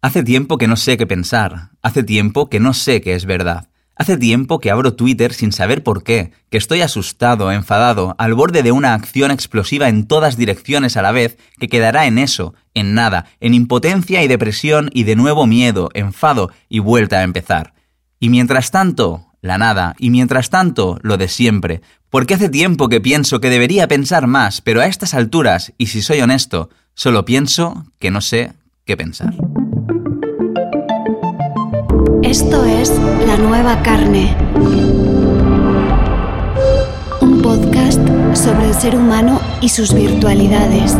Hace tiempo que no sé qué pensar, hace tiempo que no sé qué es verdad. Hace tiempo que abro Twitter sin saber por qué, que estoy asustado, enfadado, al borde de una acción explosiva en todas direcciones a la vez, que quedará en eso, en nada, en impotencia y depresión y de nuevo miedo, enfado y vuelta a empezar. Y mientras tanto, la nada, y mientras tanto, lo de siempre, porque hace tiempo que pienso que debería pensar más, pero a estas alturas, y si soy honesto, solo pienso que no sé qué pensar. Esto es La Nueva Carne. Un podcast sobre el ser humano y sus virtualidades.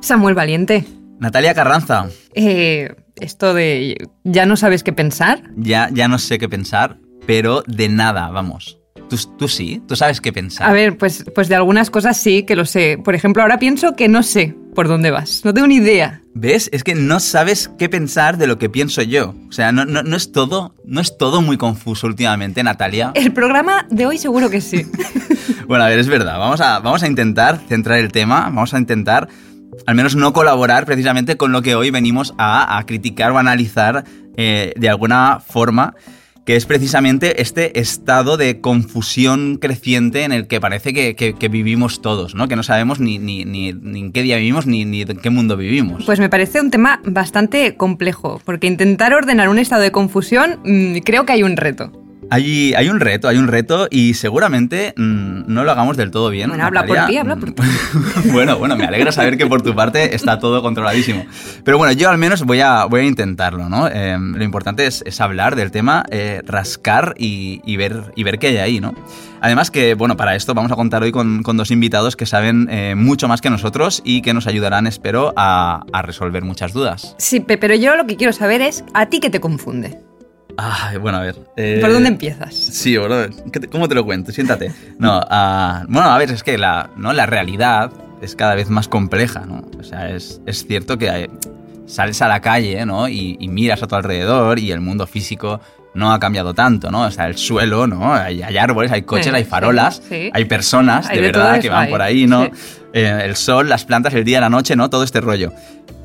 Samuel Valiente. Natalia Carranza. Eh, esto de ya no sabes qué pensar. Ya, ya no sé qué pensar, pero de nada, vamos. ¿Tú, tú sí? ¿Tú sabes qué pensar? A ver, pues, pues de algunas cosas sí que lo sé. Por ejemplo, ahora pienso que no sé por dónde vas. No tengo ni idea. ¿Ves? Es que no sabes qué pensar de lo que pienso yo. O sea, no, no, no es todo, no es todo muy confuso últimamente, Natalia. El programa de hoy seguro que sí. Bueno, a ver, es verdad. Vamos a, vamos a intentar centrar el tema. Vamos a intentar al menos no colaborar precisamente con lo que hoy venimos a, a criticar o analizar eh, de alguna forma, que es precisamente este estado de confusión creciente en el que parece que, que- vivimos todos, ¿no? Que no sabemos ni, ni, ni- ni en qué día vivimos ni, ni en qué mundo vivimos. Pues me parece un tema bastante complejo, porque intentar ordenar un estado de confusión mm, creo que hay un reto. Hay, hay un reto, hay un reto y seguramente mm, no lo hagamos del todo bien. Bueno, habla por ti, habla por ti. bueno, bueno, me alegra saber que por tu parte está todo controladísimo. Pero bueno, yo al menos voy a, voy a intentarlo, ¿no? Eh, lo importante es, es hablar del tema, eh, rascar y, y ver, y ver qué hay ahí, ¿no? Además que, bueno, para esto vamos a contar hoy con, con dos invitados que saben eh, mucho más que nosotros y que nos ayudarán, espero, a, a resolver muchas dudas. Sí, pe- pero yo lo que quiero saber es, ¿a ti qué te confunde? Ay, bueno, a ver. eh, ¿Por dónde empiezas? Sí, bro. ¿qué te- ¿Cómo te lo cuento? Siéntate. No, ah, bueno, a ver, es que la, ¿no? la realidad es cada vez más compleja, ¿no? O sea, es, es cierto que hay- sales a la calle, ¿no? Y, y miras a tu alrededor y el mundo físico no ha cambiado tanto, ¿no? O sea, el suelo, ¿no? Hay, hay árboles, hay coches, Sí, hay farolas, sí, sí. hay personas, Hay de de verdad, que van hay, por ahí, ¿no? Eh, el sol, las plantas, el día, la noche, ¿no? Todo este rollo.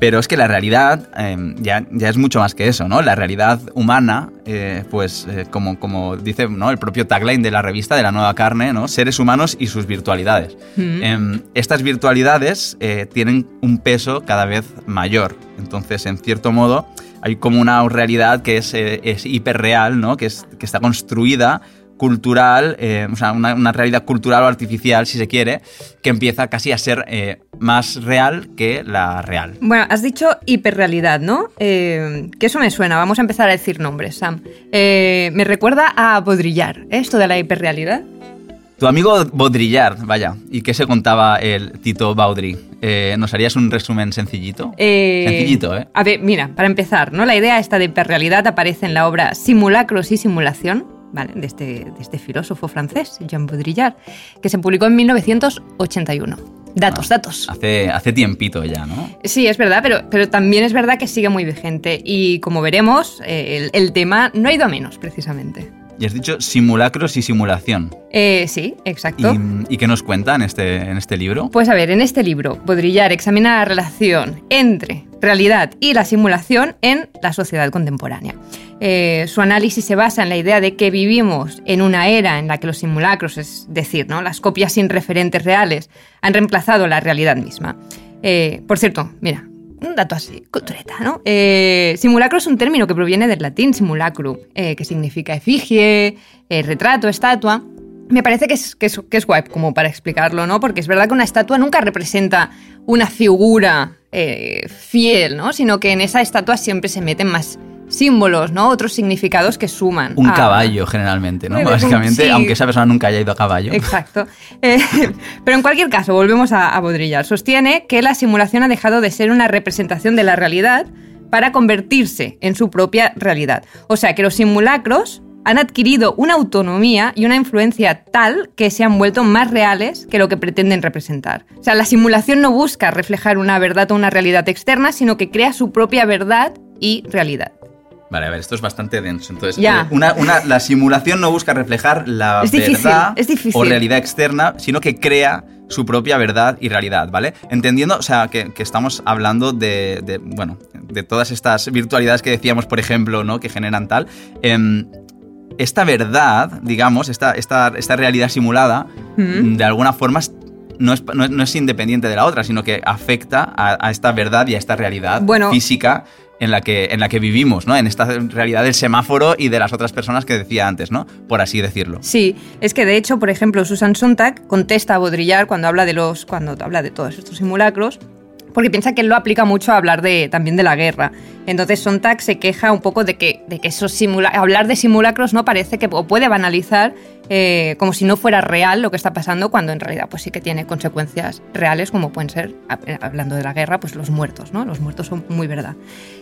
Pero es que la realidad eh, ya, ya es mucho más que eso, ¿no? La realidad humana, eh, pues eh, como, como dice ¿no? el propio tagline de la revista de la nueva carne, ¿no? Seres humanos y sus virtualidades. Mm. Em, estas virtualidades eh, tienen un peso cada vez mayor. Entonces, en cierto modo, hay como una realidad que es, es hiperreal, ¿no? Que, es, que está construida cultural, eh, o sea, una, una realidad cultural o artificial, si se quiere, que empieza casi a ser eh, más real que la real. Bueno, has dicho hiperrealidad, ¿no? Eh, que eso me suena. Vamos a empezar a decir nombres, Sam. Me recuerda a Baudrillard, ¿eh? esto de la hiperrealidad. Tu amigo Baudrillard, vaya, ¿y qué se contaba el Tito Baudry? Eh, ¿Nos harías un resumen sencillito? Eh, Sencillito, ¿eh? A ver, mira, para empezar, ¿no? La idea esta de hiperrealidad aparece en la obra Simulacros y Simulación, ¿vale? De este, de este filósofo francés, Jean Baudrillard, que se publicó en 1981. Datos, datos. Hace, hace tiempito ya, ¿no? Sí, es verdad, pero, pero también es verdad que sigue muy vigente. Y como veremos, eh, el, el tema no ha ido a menos, precisamente. Y has dicho simulacros y simulación. Eh, sí, exacto. ¿Y, y qué nos cuenta en este, en este libro? Pues a ver, en este libro, Baudrillard examina la relación entre realidad y la simulación en la sociedad contemporánea. Eh, su análisis se basa en la idea de que vivimos en una era en la que los simulacros, es decir, ¿no? las copias sin referentes reales, han reemplazado la realidad misma. Eh, por cierto, mira, un dato así, cultureta, ¿no? Eh, simulacro es un término que proviene del latín simulacrum, que significa efigie, retrato, estatua. Me parece que es, que, es, que es guay como para explicarlo, ¿no? Porque es verdad que una estatua nunca representa una figura eh, fiel, ¿no? Sino que en esa estatua siempre se meten más símbolos, ¿no? Otros significados que suman. Un a- caballo, generalmente, ¿no? Básicamente, sí. aunque esa persona nunca haya ido a caballo. Exacto. Eh, pero en cualquier caso, volvemos a, a Baudrillard. Sostiene que la simulación ha dejado de ser una representación de la realidad para convertirse en su propia realidad. O sea, que los simulacros han adquirido una autonomía y una influencia tal que se han vuelto más reales que lo que pretenden representar. O sea, la simulación no busca reflejar una verdad o una realidad externa, sino que crea su propia verdad y realidad. Vale, a ver, esto es bastante denso. Entonces, Ya. eh, una, una- la simulación no busca reflejar la Es verdad difícil. o realidad externa, sino que crea su propia verdad y realidad, ¿vale? Entendiendo, o sea, que, que estamos hablando de, de, bueno, de todas estas virtualidades que decíamos, por ejemplo, ¿no? Que generan tal. em, esta verdad, digamos, esta, esta, esta realidad simulada, Mm. de alguna forma no es, no es- no es independiente de la otra, sino que afecta a, a esta verdad y a esta realidad Bueno. física en la, que, en la que vivimos, ¿no? En esta realidad del semáforo y de las otras personas que decía antes, ¿no? Por así decirlo. Sí, es que de hecho, por ejemplo, Susan Sontag contesta a Baudrillard cuando habla de los, cuando habla de todos estos simulacros, porque piensa que él lo aplica mucho a hablar de, también de la guerra. Entonces Sontag se queja un poco de que, de que esos simula hablar de simulacros no parece que puede banalizar eh, como si no fuera real lo que está pasando, cuando en realidad pues sí que tiene consecuencias reales, como pueden ser, hab- hablando de la guerra, pues los muertos, ¿no? Los muertos son muy verdad.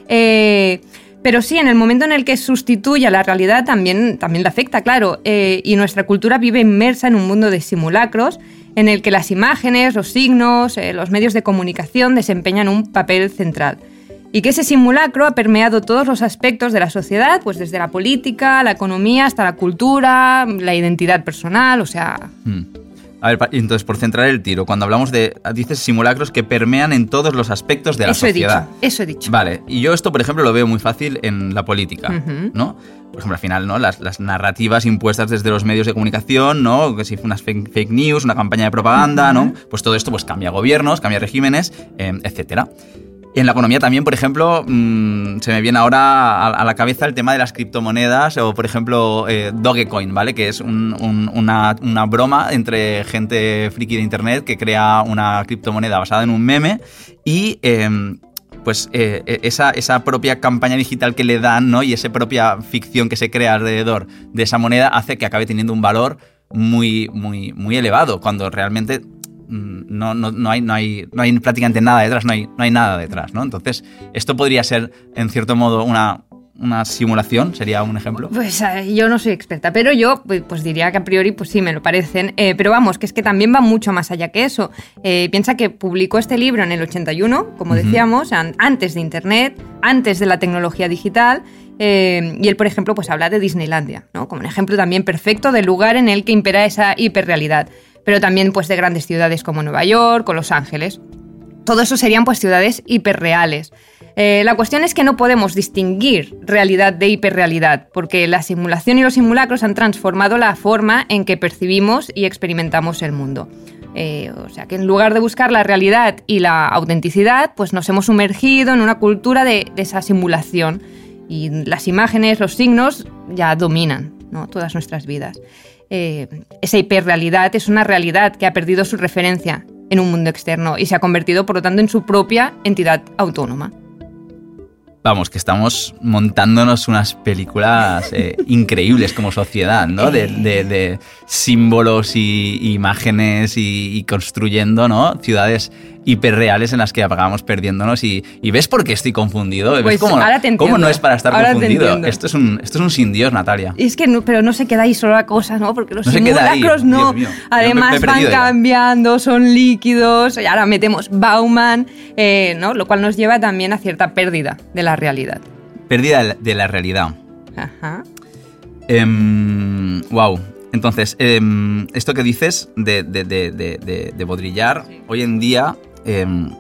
Eh, pero sí, en el momento en el que sustituye a la realidad también, también le afecta, claro. eh, y nuestra cultura vive inmersa en un mundo de simulacros en el que las imágenes, los signos, eh, los medios de comunicación desempeñan un papel central. Y que ese simulacro ha permeado todos los aspectos de la sociedad, pues desde la política, la economía, hasta la cultura, la identidad personal, o sea... Mm. A ver, entonces, por centrar el tiro, cuando hablamos de, dices simulacros que permean en todos los aspectos de la eso he sociedad. dicho, eso he dicho. Vale, y yo esto, por ejemplo, lo veo muy fácil en la política, Ujú. ¿no? Por ejemplo, al final, ¿no? Las, las narrativas impuestas desde los medios de comunicación, ¿no? Que si unas fake, fake news, una campaña de propaganda, ¿no? Pues todo esto pues cambia gobiernos, cambia regímenes, eh, etcétera. En la economía también, por ejemplo, mm, se me viene ahora a, la cabeza el tema de las criptomonedas o, por ejemplo, eh, Dogecoin, ¿vale? Que es un- un- una, broma entre gente friki de Internet que crea una criptomoneda basada en un meme y... em, pues eh, eh, esa, propia campaña digital que le dan, ¿no? Y esa propia ficción que se crea alrededor de esa moneda hace que acabe teniendo un valor muy, muy, muy elevado, cuando realmente no, no, no, hay, no, hay, no hay prácticamente nada detrás, no hay, no hay nada detrás, ¿no? Entonces, esto podría ser, en cierto modo, una, una simulación, sería un ejemplo. Pues eh, yo no soy experta, pero yo pues, pues diría que a priori pues sí me lo parecen. Eh, pero vamos, que es que también va mucho más allá que eso. Eh, piensa que publicó este libro en el 81, como decíamos, an- antes de Internet, antes de la tecnología digital. eh, y él, por ejemplo, pues habla de Disneylandia, ¿no? Como un ejemplo también perfecto del lugar en el que impera esa hiperrealidad. Pero también pues de grandes ciudades como Nueva York o Los Ángeles. Todo eso serían pues ciudades hiperreales. Eh, la cuestión es que no podemos distinguir realidad de hiperrealidad, porque la simulación y los simulacros han transformado la forma en que percibimos y experimentamos el mundo. Eh, o sea que en lugar de buscar la realidad y la autenticidad, pues nos hemos sumergido en una cultura de, de esa simulación. Y las imágenes, los signos ya dominan ¿no? todas nuestras vidas. Eh, esa hiperrealidad es una realidad que ha perdido su referencia en un mundo externo y se ha convertido, por lo tanto, en su propia entidad autónoma. Vamos, que estamos montándonos unas películas eh, increíbles como sociedad, ¿no? De, de- de símbolos y, y imágenes y, y construyendo, ¿no? Ciudades hiperreales en las que acabamos perdiéndonos y, y ves por qué estoy confundido. ¿Ves Pues cómo, ahora te cómo no es para estar Ahora confundido? Esto es, un, esto es un sin Dios, Natalia. Es que no, pero no se queda ahí solo la cosa, ¿no? Porque los No simulacros no. Mío. Además van ya. cambiando, son líquidos, y ahora metemos Bauman, eh, ¿no? Lo cual nos lleva también a cierta pérdida de la realidad. Pérdida de la- la realidad. Ajá. wow. Entonces, em, esto que dices de, de, de, de, Baudrillard, hoy en día em,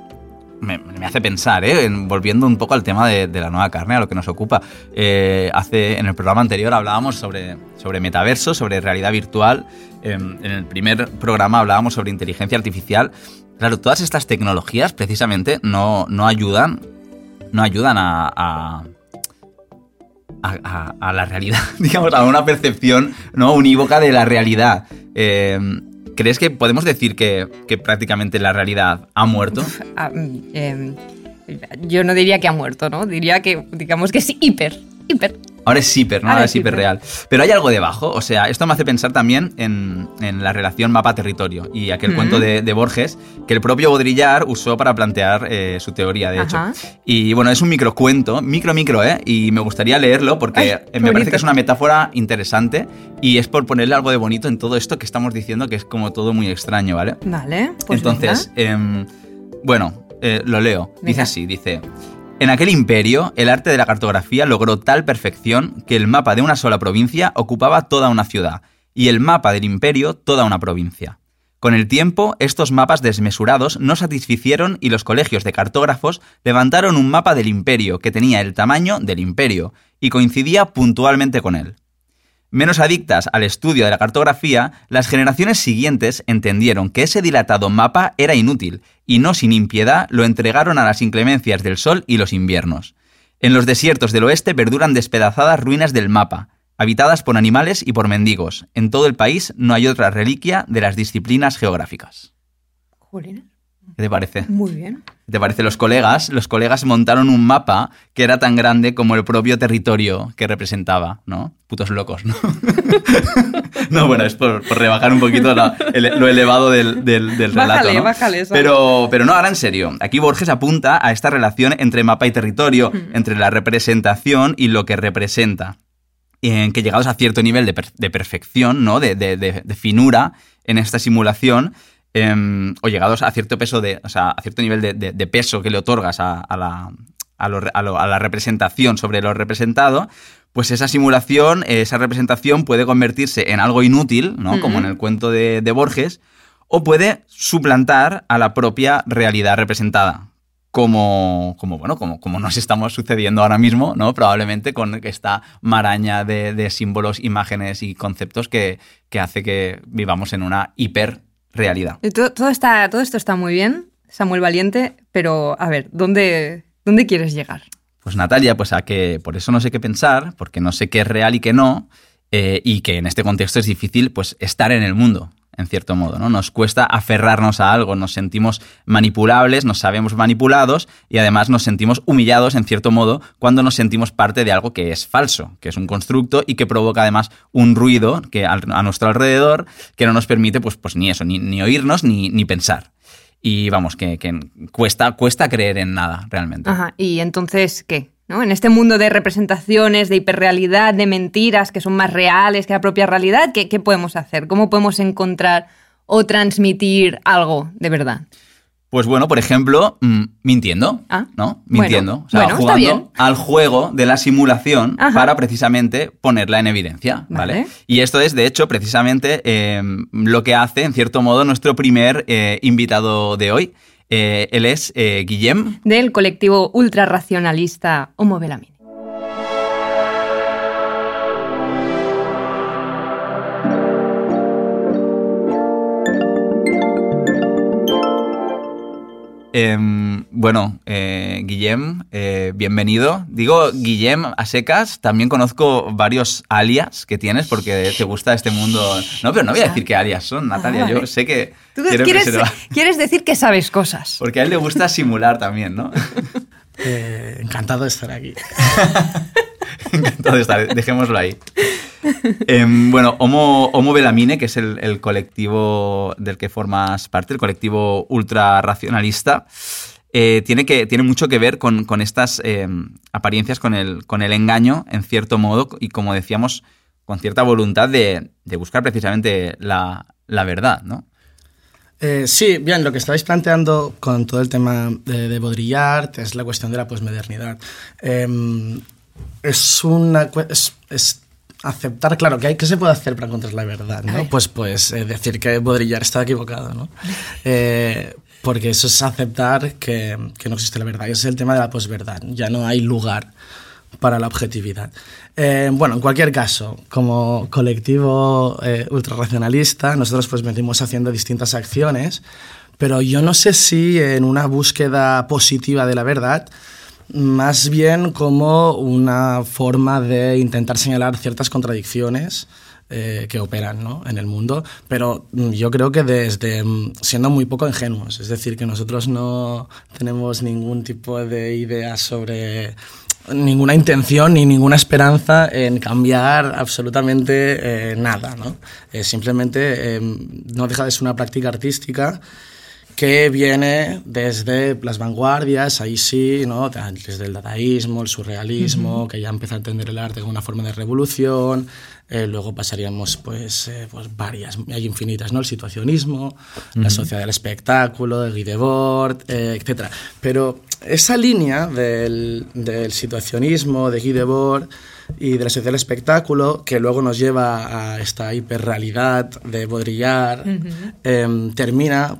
me, me hace pensar, ¿eh? En- volviendo un poco al tema de, la nueva carne, a lo que nos ocupa. Eh, hace, en el programa anterior hablábamos sobre, sobre metaverso, sobre realidad virtual. Em, en el primer programa hablábamos sobre inteligencia artificial. Claro, todas estas tecnologías precisamente no, no ayudan, no ayudan a- a a, la realidad, digamos, a una percepción no unívoca de la realidad. Eh, ¿Crees que podemos decir que, que prácticamente la realidad ha muerto? Ah, mm, em, yo no diría que ha muerto, ¿no? Diría que, digamos que es hiper, hiper. Ahora es hiper, ¿no? Ahora Ahora es es hiperreal. Pero hay algo debajo, o sea, esto me hace pensar también en, en la relación mapa-territorio y aquel Mm. cuento de, de Borges que el propio Baudrillard usó para plantear eh, su teoría, de hecho. Ajá. Y bueno, es un microcuento, micro, micro, ¿eh? Y me gustaría leerlo porque Ay, me parece que es una metáfora interesante y es por ponerle algo de bonito en todo esto que estamos diciendo que es como todo muy extraño, ¿vale? Vale, pues Entonces, em, bueno, eh, lo leo. Dice Venga. así, dice, En aquel imperio, el arte de la cartografía logró tal perfección que el mapa de una sola provincia ocupaba toda una ciudad, y el mapa del imperio toda una provincia. Con el tiempo, estos mapas desmesurados no satisficieron y los colegios de cartógrafos levantaron un mapa del imperio que tenía el tamaño del imperio y coincidía puntualmente con él. Menos adictas al estudio de la cartografía, las generaciones siguientes entendieron que ese dilatado mapa era inútil y no sin impiedad lo entregaron a las inclemencias del sol y los inviernos. En los desiertos del oeste perduran despedazadas ruinas del mapa, habitadas por animales y por mendigos. En todo el país no hay otra reliquia de las disciplinas geográficas. ¿Qué te parece? Muy bien. ¿Qué te parece? Los colegas, los colegas montaron un mapa que era tan grande como el propio territorio que representaba, ¿no? Putos locos, ¿no? no, bueno, es por, rebajar un poquito lo elevado del, del, relato. ¿no? bájale, pero, pero no, ahora en serio. Aquí Borges apunta a esta relación entre mapa y territorio, entre la representación y lo que representa. En que llegados a cierto nivel de, perfección, ¿no? De, de finura en esta simulación, Em, o llegados a cierto peso de, o sea, a cierto nivel de, peso que le otorgas a, la, a, la, representación sobre lo representado, pues esa simulación, esa representación puede convertirse en algo inútil, ¿no? Como en el cuento de, Borges, o puede suplantar a la propia realidad representada. Como, como, bueno, como, como nos estamos sucediendo ahora mismo, ¿no? Probablemente con esta maraña de, símbolos, imágenes y conceptos que, que hace que vivamos en una hiper realidad. Todo, está, todo esto está muy bien, Samuel Valiente, pero a ver, ¿dónde, ¿dónde quieres llegar? Pues Natalia, pues a que por eso no sé qué pensar, porque no sé qué es real y qué no, eh, y que en este contexto es difícil pues estar en el mundo, en cierto modo, ¿no? Nos cuesta aferrarnos a algo, nos sentimos manipulables, nos sabemos manipulados y además nos sentimos humillados, en cierto modo, cuando nos sentimos parte de algo que es falso, que es un constructo y que provoca además un ruido que a nuestro alrededor que no nos permite, pues, pues ni eso, ni, oírnos ni, ni pensar. Y vamos, que, que, cuesta, cuesta creer en nada realmente. Ajá, y entonces, ¿qué? En este mundo de representaciones, de hiperrealidad, de mentiras que son más reales que la propia realidad, ¿qué, qué podemos hacer? ¿Cómo podemos encontrar o transmitir algo de verdad? Pues bueno, por ejemplo, mm, mintiendo, ah, ¿no? Mintiendo. o sea, jugando al juego de la simulación para precisamente ponerla en evidencia, ¿vale? Y esto es, de hecho, precisamente eh, lo que hace, en cierto modo, nuestro primer eh, invitado de hoy. Eh, él es eh, Guillem. Del colectivo ultrarracionalista Homo Belamine. Em, bueno, eh, Guillem, eh, bienvenido. Digo Guillem a secas, también conozco varios alias que tienes porque te gusta este mundo. No, pero no voy a decir qué alias son, Natalia. Yo sé que. ¿Tú quieres, decir que sabes cosas. Porque a él le gusta simular también, ¿no? Eh, encantado de estar aquí. de estar, dejémoslo ahí. Em, bueno, Homo, Homo, Belamine, que es el, colectivo del que formas parte, el colectivo ultra racionalista, eh, tiene, que, tiene mucho que ver con, estas em, apariencias, con el, con el engaño, en cierto modo, y como decíamos, con cierta voluntad de, buscar precisamente la, verdad, ¿no? Eh, sí, bien, lo que estabais planteando con todo el tema de, de Baudrillard es la cuestión de la posmodernidad. Em, es una... es aceptar, claro, que, hay, que se puede hacer para encontrar la verdad, ¿no? Pues, pues eh, decir que Baudrillard está equivocado, ¿no? Eh, porque eso es aceptar que, que, no existe la verdad. Y ese es el tema de la posverdad. Ya no hay lugar para la objetividad. Eh, bueno, en cualquier caso, como colectivo ultrarracionalista, nosotros pues venimos haciendo distintas acciones, pero yo no sé si en una búsqueda positiva de la verdad, más bien como una forma de intentar señalar ciertas contradicciones eh, que operan ¿no? en el mundo, pero yo creo que desde mm, siendo muy poco ingenuos, es decir, que nosotros no tenemos ningún tipo de idea sobre ninguna intención ni ninguna esperanza en cambiar absolutamente eh, nada, ¿no? simplemente eh, no deja de ser una práctica artística que viene desde las vanguardias, ahí sí, ¿no? desde el dadaísmo, el surrealismo, que ya empieza a entender el arte como una forma de revolución, eh, luego pasaríamos, pues, eh, pues, varias, hay infinitas, ¿no? El situacionismo, la sociedad del espectáculo, el Guy Debord, eh, etc. Pero esa línea del, del situacionismo, de Guy Debord y de la sociedad del espectáculo, que luego nos lleva a esta hiperrealidad de Baudrillard, em, termina,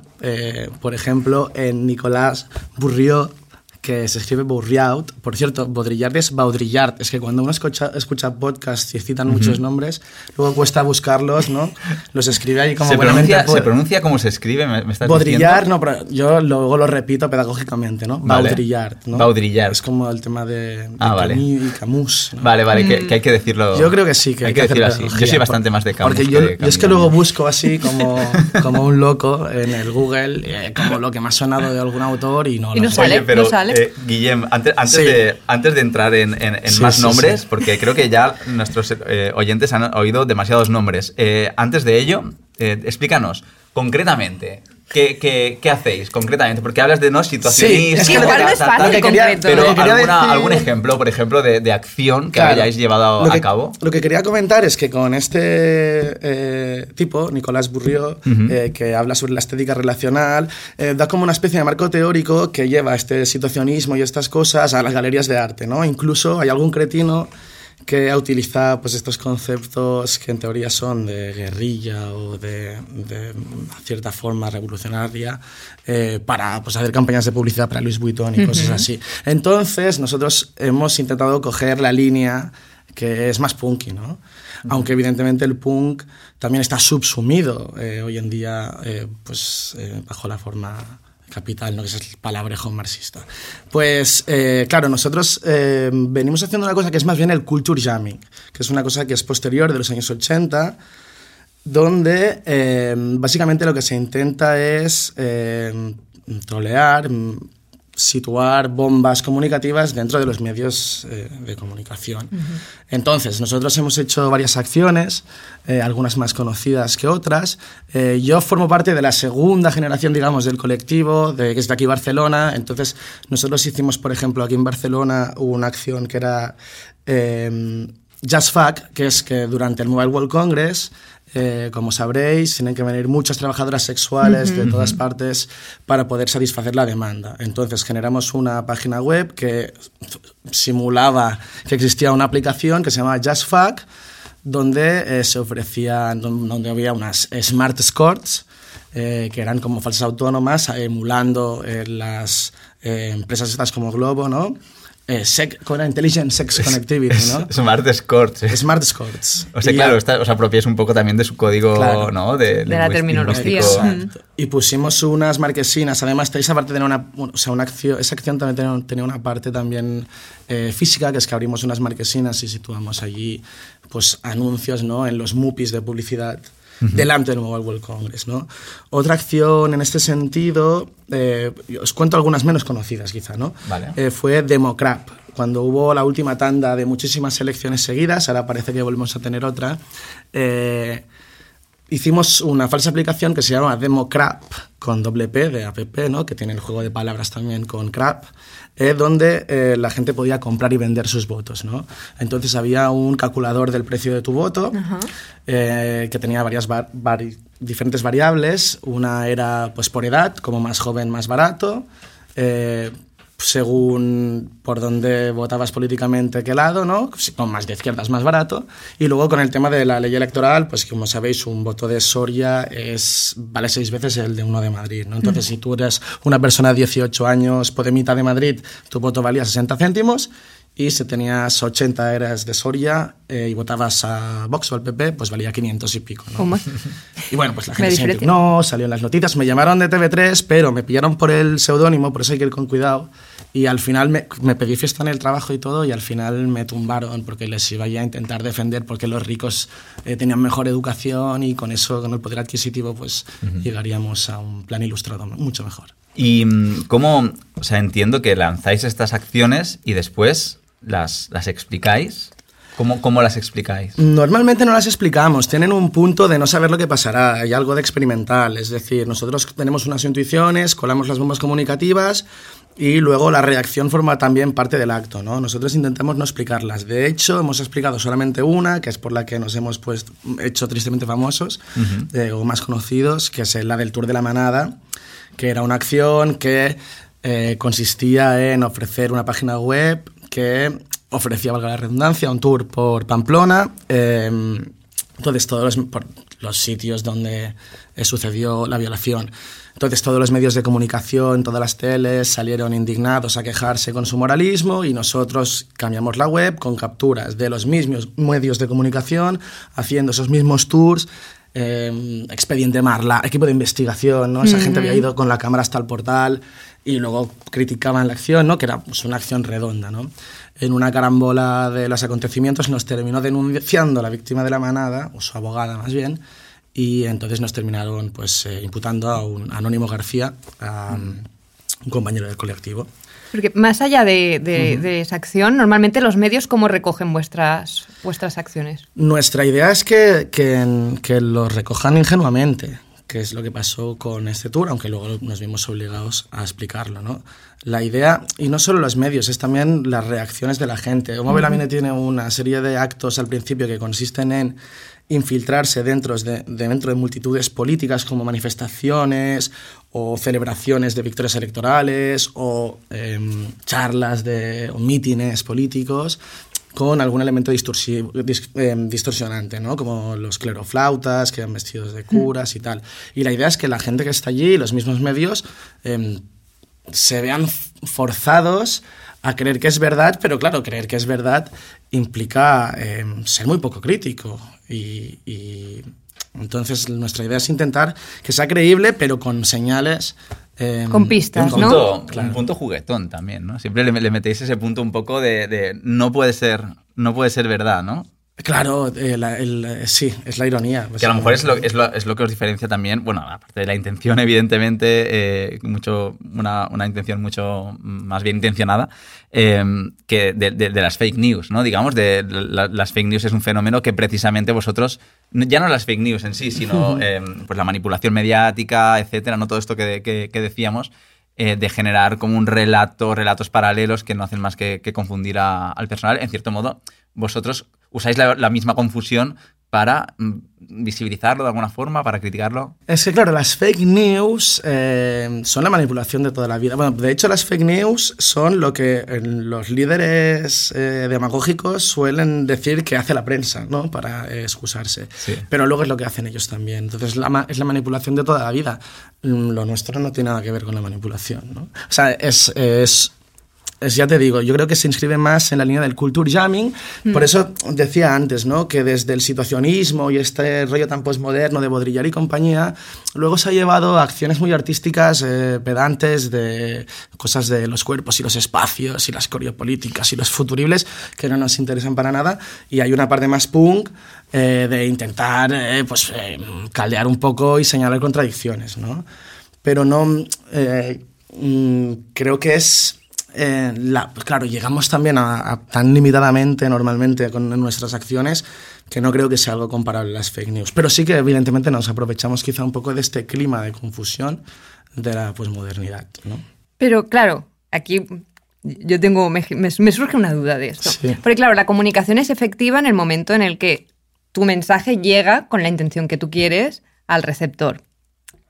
por ejemplo, en Nicolas Bourriot, que se escribe Bourriaut. Por cierto, Baudrillard es Baudrillard. Es que cuando uno escucha, escucha podcasts y citan muchos nombres, luego cuesta buscarlos, ¿no? Los escribe ahí como ¿Se pronuncia, ¿Se pronuncia como se escribe? ¿Me, me Baudrillard, no, pero yo luego lo repito pedagógicamente, ¿no? Baudrillard, ¿no? Baudrillard. Es como el tema de, ah, vale. Camus y Camus. Vale, vale, que, hay que decirlo. Yo creo que sí, que hay, que, decirlo así. Yo soy bastante más de Camus. Porque yo, es que luego busco así como, como un loco en el Google, eh, como lo que me ha sonado de algún autor y no y no sale, pero, no sale. Eh, Guillem, antes, antes, de, antes de entrar en, más nombres, porque creo que ya nuestros eh, oyentes han oído demasiados nombres, eh, antes de ello, explícanos concretamente ¿Qué, qué, hacéis concretamente? Porque hablas de no situacionistas. Sí, igual no es fácil concreto. Pero alguna, algún ejemplo, por ejemplo, de, de acción que hayáis llevado a cabo. Lo que quería comentar es que con este eh, tipo, Nicolás Burrió, eh, que habla sobre la estética relacional, eh, da como una especie de marco teórico que lleva este situacionismo y estas cosas a las galerías de arte, ¿no? Incluso hay algún cretino que utiliza pues, estos conceptos que en teoría son de guerrilla o de, de cierta forma revolucionaria eh, para pues, hacer campañas de publicidad para Luis Vuitton y cosas así. Entonces, nosotros hemos intentado coger la línea que es más punky, ¿no? Aunque evidentemente el punk también está subsumido eh, hoy en día eh, pues, bajo la forma capital, ¿no? que es el palabrejo marxista. Pues eh, claro, nosotros eh, venimos haciendo una cosa que es más bien el culture jamming, que es una cosa que es posterior de los años 80, donde eh, básicamente lo que se intenta es trolear, situar bombas comunicativas dentro de los medios eh, de comunicación. Entonces, nosotros hemos hecho varias acciones, eh, algunas más conocidas que otras. Eh, yo formo parte de la segunda generación, digamos, del colectivo, de, que es de aquí Barcelona. Entonces, nosotros hicimos, por ejemplo, aquí en Barcelona una acción que era Just Fuck, que es que durante el Mobile World Congress eh, como sabréis, tienen que venir muchas trabajadoras sexuales de todas partes para poder satisfacer la demanda. Entonces generamos una página web que simulaba que existía una aplicación que se llama Just Fuck, donde eh, se ofrecían, donde había unas smart escorts, eh, que eran como falsas autónomas, emulando las empresas estas como Globo, ¿no? Eh, con Intelligent Sex Connectivity, ¿no? Smart Escorts. ¿eh? Smart Escorts. O sea, claro, os apropiáis un poco también de su código, ¿no? De, la terminología. Y pusimos unas marquesinas. Además, esa parte tenía una, o sea, una acción, esa acción también tenía, una parte también eh, física, que es que abrimos unas marquesinas y situamos allí pues, anuncios, ¿no? En los MUPIs de publicidad delante del Mobile World Congress. ¿no? Otra acción en este sentido, eh, os cuento algunas menos conocidas quizá, ¿no? Eh, fue Democrap. Cuando hubo la última tanda de muchísimas elecciones seguidas, ahora parece que volvemos a tener otra, eh, hicimos una falsa aplicación que se llama Democrap, con doble P de app, ¿no? que tiene el juego de palabras también con crap, eh, donde eh, la gente podía comprar y vender sus votos. ¿no? Entonces había un calculador del precio de tu voto eh, que tenía varias diferentes variables. Una era pues, por edad, como más joven, más barato según por dónde votabas políticamente qué lado, ¿no? Con más de izquierdas más barato. Y luego con el tema de la ley electoral, pues como sabéis, un voto de Soria es, vale seis veces el de uno de Madrid, ¿no? Entonces, si tú eres una persona de 18 años, podemita de Madrid, tu voto valía 60 céntimos y si tenías 80 eras de Soria eh, y votabas a Vox o al PP, pues valía 500 y pico. ¿no? Y bueno, pues la gente se no, salió en las noticias, me llamaron de TV3, pero me pillaron por el seudónimo, por eso hay que ir con cuidado. Y al final me, me, pedí fiesta en el trabajo y todo, y al final me tumbaron porque les iba a intentar defender porque los ricos eh, tenían mejor educación y con eso, con el poder adquisitivo, pues llegaríamos a un plan ilustrado mucho mejor. ¿Y mm, cómo, o sea, entiendo que lanzáis estas acciones y después las, las explicáis? ¿Cómo, ¿Cómo las explicáis? Normalmente no las explicamos, tienen un punto de no saber lo que pasará, hay algo de experimental, es decir, nosotros tenemos unas intuiciones, colamos las bombas comunicativas y luego la reacción forma también parte del acto, ¿no? Nosotros intentamos no explicarlas. De hecho, hemos explicado solamente una, que es por la que nos hemos pues, hecho tristemente famosos eh, o más conocidos, que es la del Tour de la Manada, que era una acción que eh, consistía en ofrecer una página web que ofrecía, valga la redundancia, un tour por Pamplona. Eh, entonces, todos los, los sitios donde sucedió la violación. Entonces todos los medios de comunicación, todas las teles salieron indignados a quejarse con su moralismo y nosotros cambiamos la web con capturas de los mismos medios de comunicación haciendo esos mismos tours. Eh, expediente Marla, equipo de investigación, ¿no? Esa gente había ido con la cámara hasta el portal y luego criticaban la acción, ¿no? Que era pues, una acción redonda, ¿no? En una carambola de los acontecimientos nos terminó denunciando la víctima de la manada, o su abogada más bien, y entonces nos terminaron pues eh, imputando a un Anónimo García, a un compañero del colectivo. Porque más allá de, de, esa acción, normalmente los medios, ¿cómo recogen vuestras, vuestras acciones? Nuestra idea es que, que, que los recojan ingenuamente, que es lo que pasó con este tour, aunque luego nos vimos obligados a explicarlo. ¿no? La idea, y no solo los medios, es también las reacciones de la gente. Homo uh tiene una serie de actos al principio que consisten en infiltrarse dentro de, dentro de multitudes políticas como manifestaciones o celebraciones de victorias electorales o em, charlas de, o mítines políticos con algún elemento em, distorsionante, ¿no? como los cleroflautas que van vestidos de curas y tal. Y la idea es que la gente que está allí, los mismos medios, em, se vean forzados a creer que es verdad, pero claro, creer que es verdad implica ser muy poco crítico y, entonces nuestra idea es intentar que sea creíble, pero con señales em, con pistas, un punto, ¿no? Un punto juguetón también, ¿no? Siempre le, metéis ese punto un poco de, de, no puede ser, no puede ser verdad, ¿no? Claro, eh, eh, sí, es la ironía. Que a lo mejor es lo, es, lo, es lo, que os diferencia también, bueno, aparte de la intención, evidentemente, eh, mucho, una, una, intención mucho más bien intencionada, que de, de, las fake news, ¿no? Digamos, de las fake news es un fenómeno que precisamente vosotros, ya no las fake news en sí, sino pues la manipulación mediática, etcétera, no todo esto que, que, que decíamos, de generar como un relato, relatos paralelos que no hacen más que, que confundir a, al personal. En cierto modo, vosotros usáis la, misma confusión para mm, visibilizarlo de alguna forma, para criticarlo? Es que, claro, las fake news eh, son la manipulación de toda la vida. Bueno, de hecho, las fake news son lo que eh, los líderes eh, demagógicos suelen decir que hace la prensa, ¿no? Para excusarse. Pero luego es lo que hacen ellos también. Entonces, la, es la manipulación de toda la vida. Mm, lo nuestro no tiene nada que ver con la manipulación, ¿no? O sea, es, es ya te digo, yo creo que se inscribe más en la línea del culture jamming. Mm. Por eso decía antes, ¿no? Que desde el situacionismo y este rollo tan postmoderno de Baudrillard y compañía, luego se ha llevado a acciones muy artísticas, eh, pedantes, de cosas de los cuerpos y los espacios y las coreopolíticas y los futuribles que no nos interesan para nada. Y hay una parte más punk eh, de intentar, eh, pues, caldear un poco y señalar contradicciones, ¿no? Pero no... Mm, creo que es eh, la, claro, llegamos también a, tan limitadamente normalmente con nuestras acciones que no creo que sea algo comparable a las fake news. Pero sí que evidentemente nos aprovechamos quizá un poco de este clima de confusión de la posmodernidad. ¿no? Pero claro, aquí yo tengo, me, surge una duda de esto. Porque claro, la comunicación es efectiva en el momento en el que tu mensaje llega con la intención que tú quieres al receptor.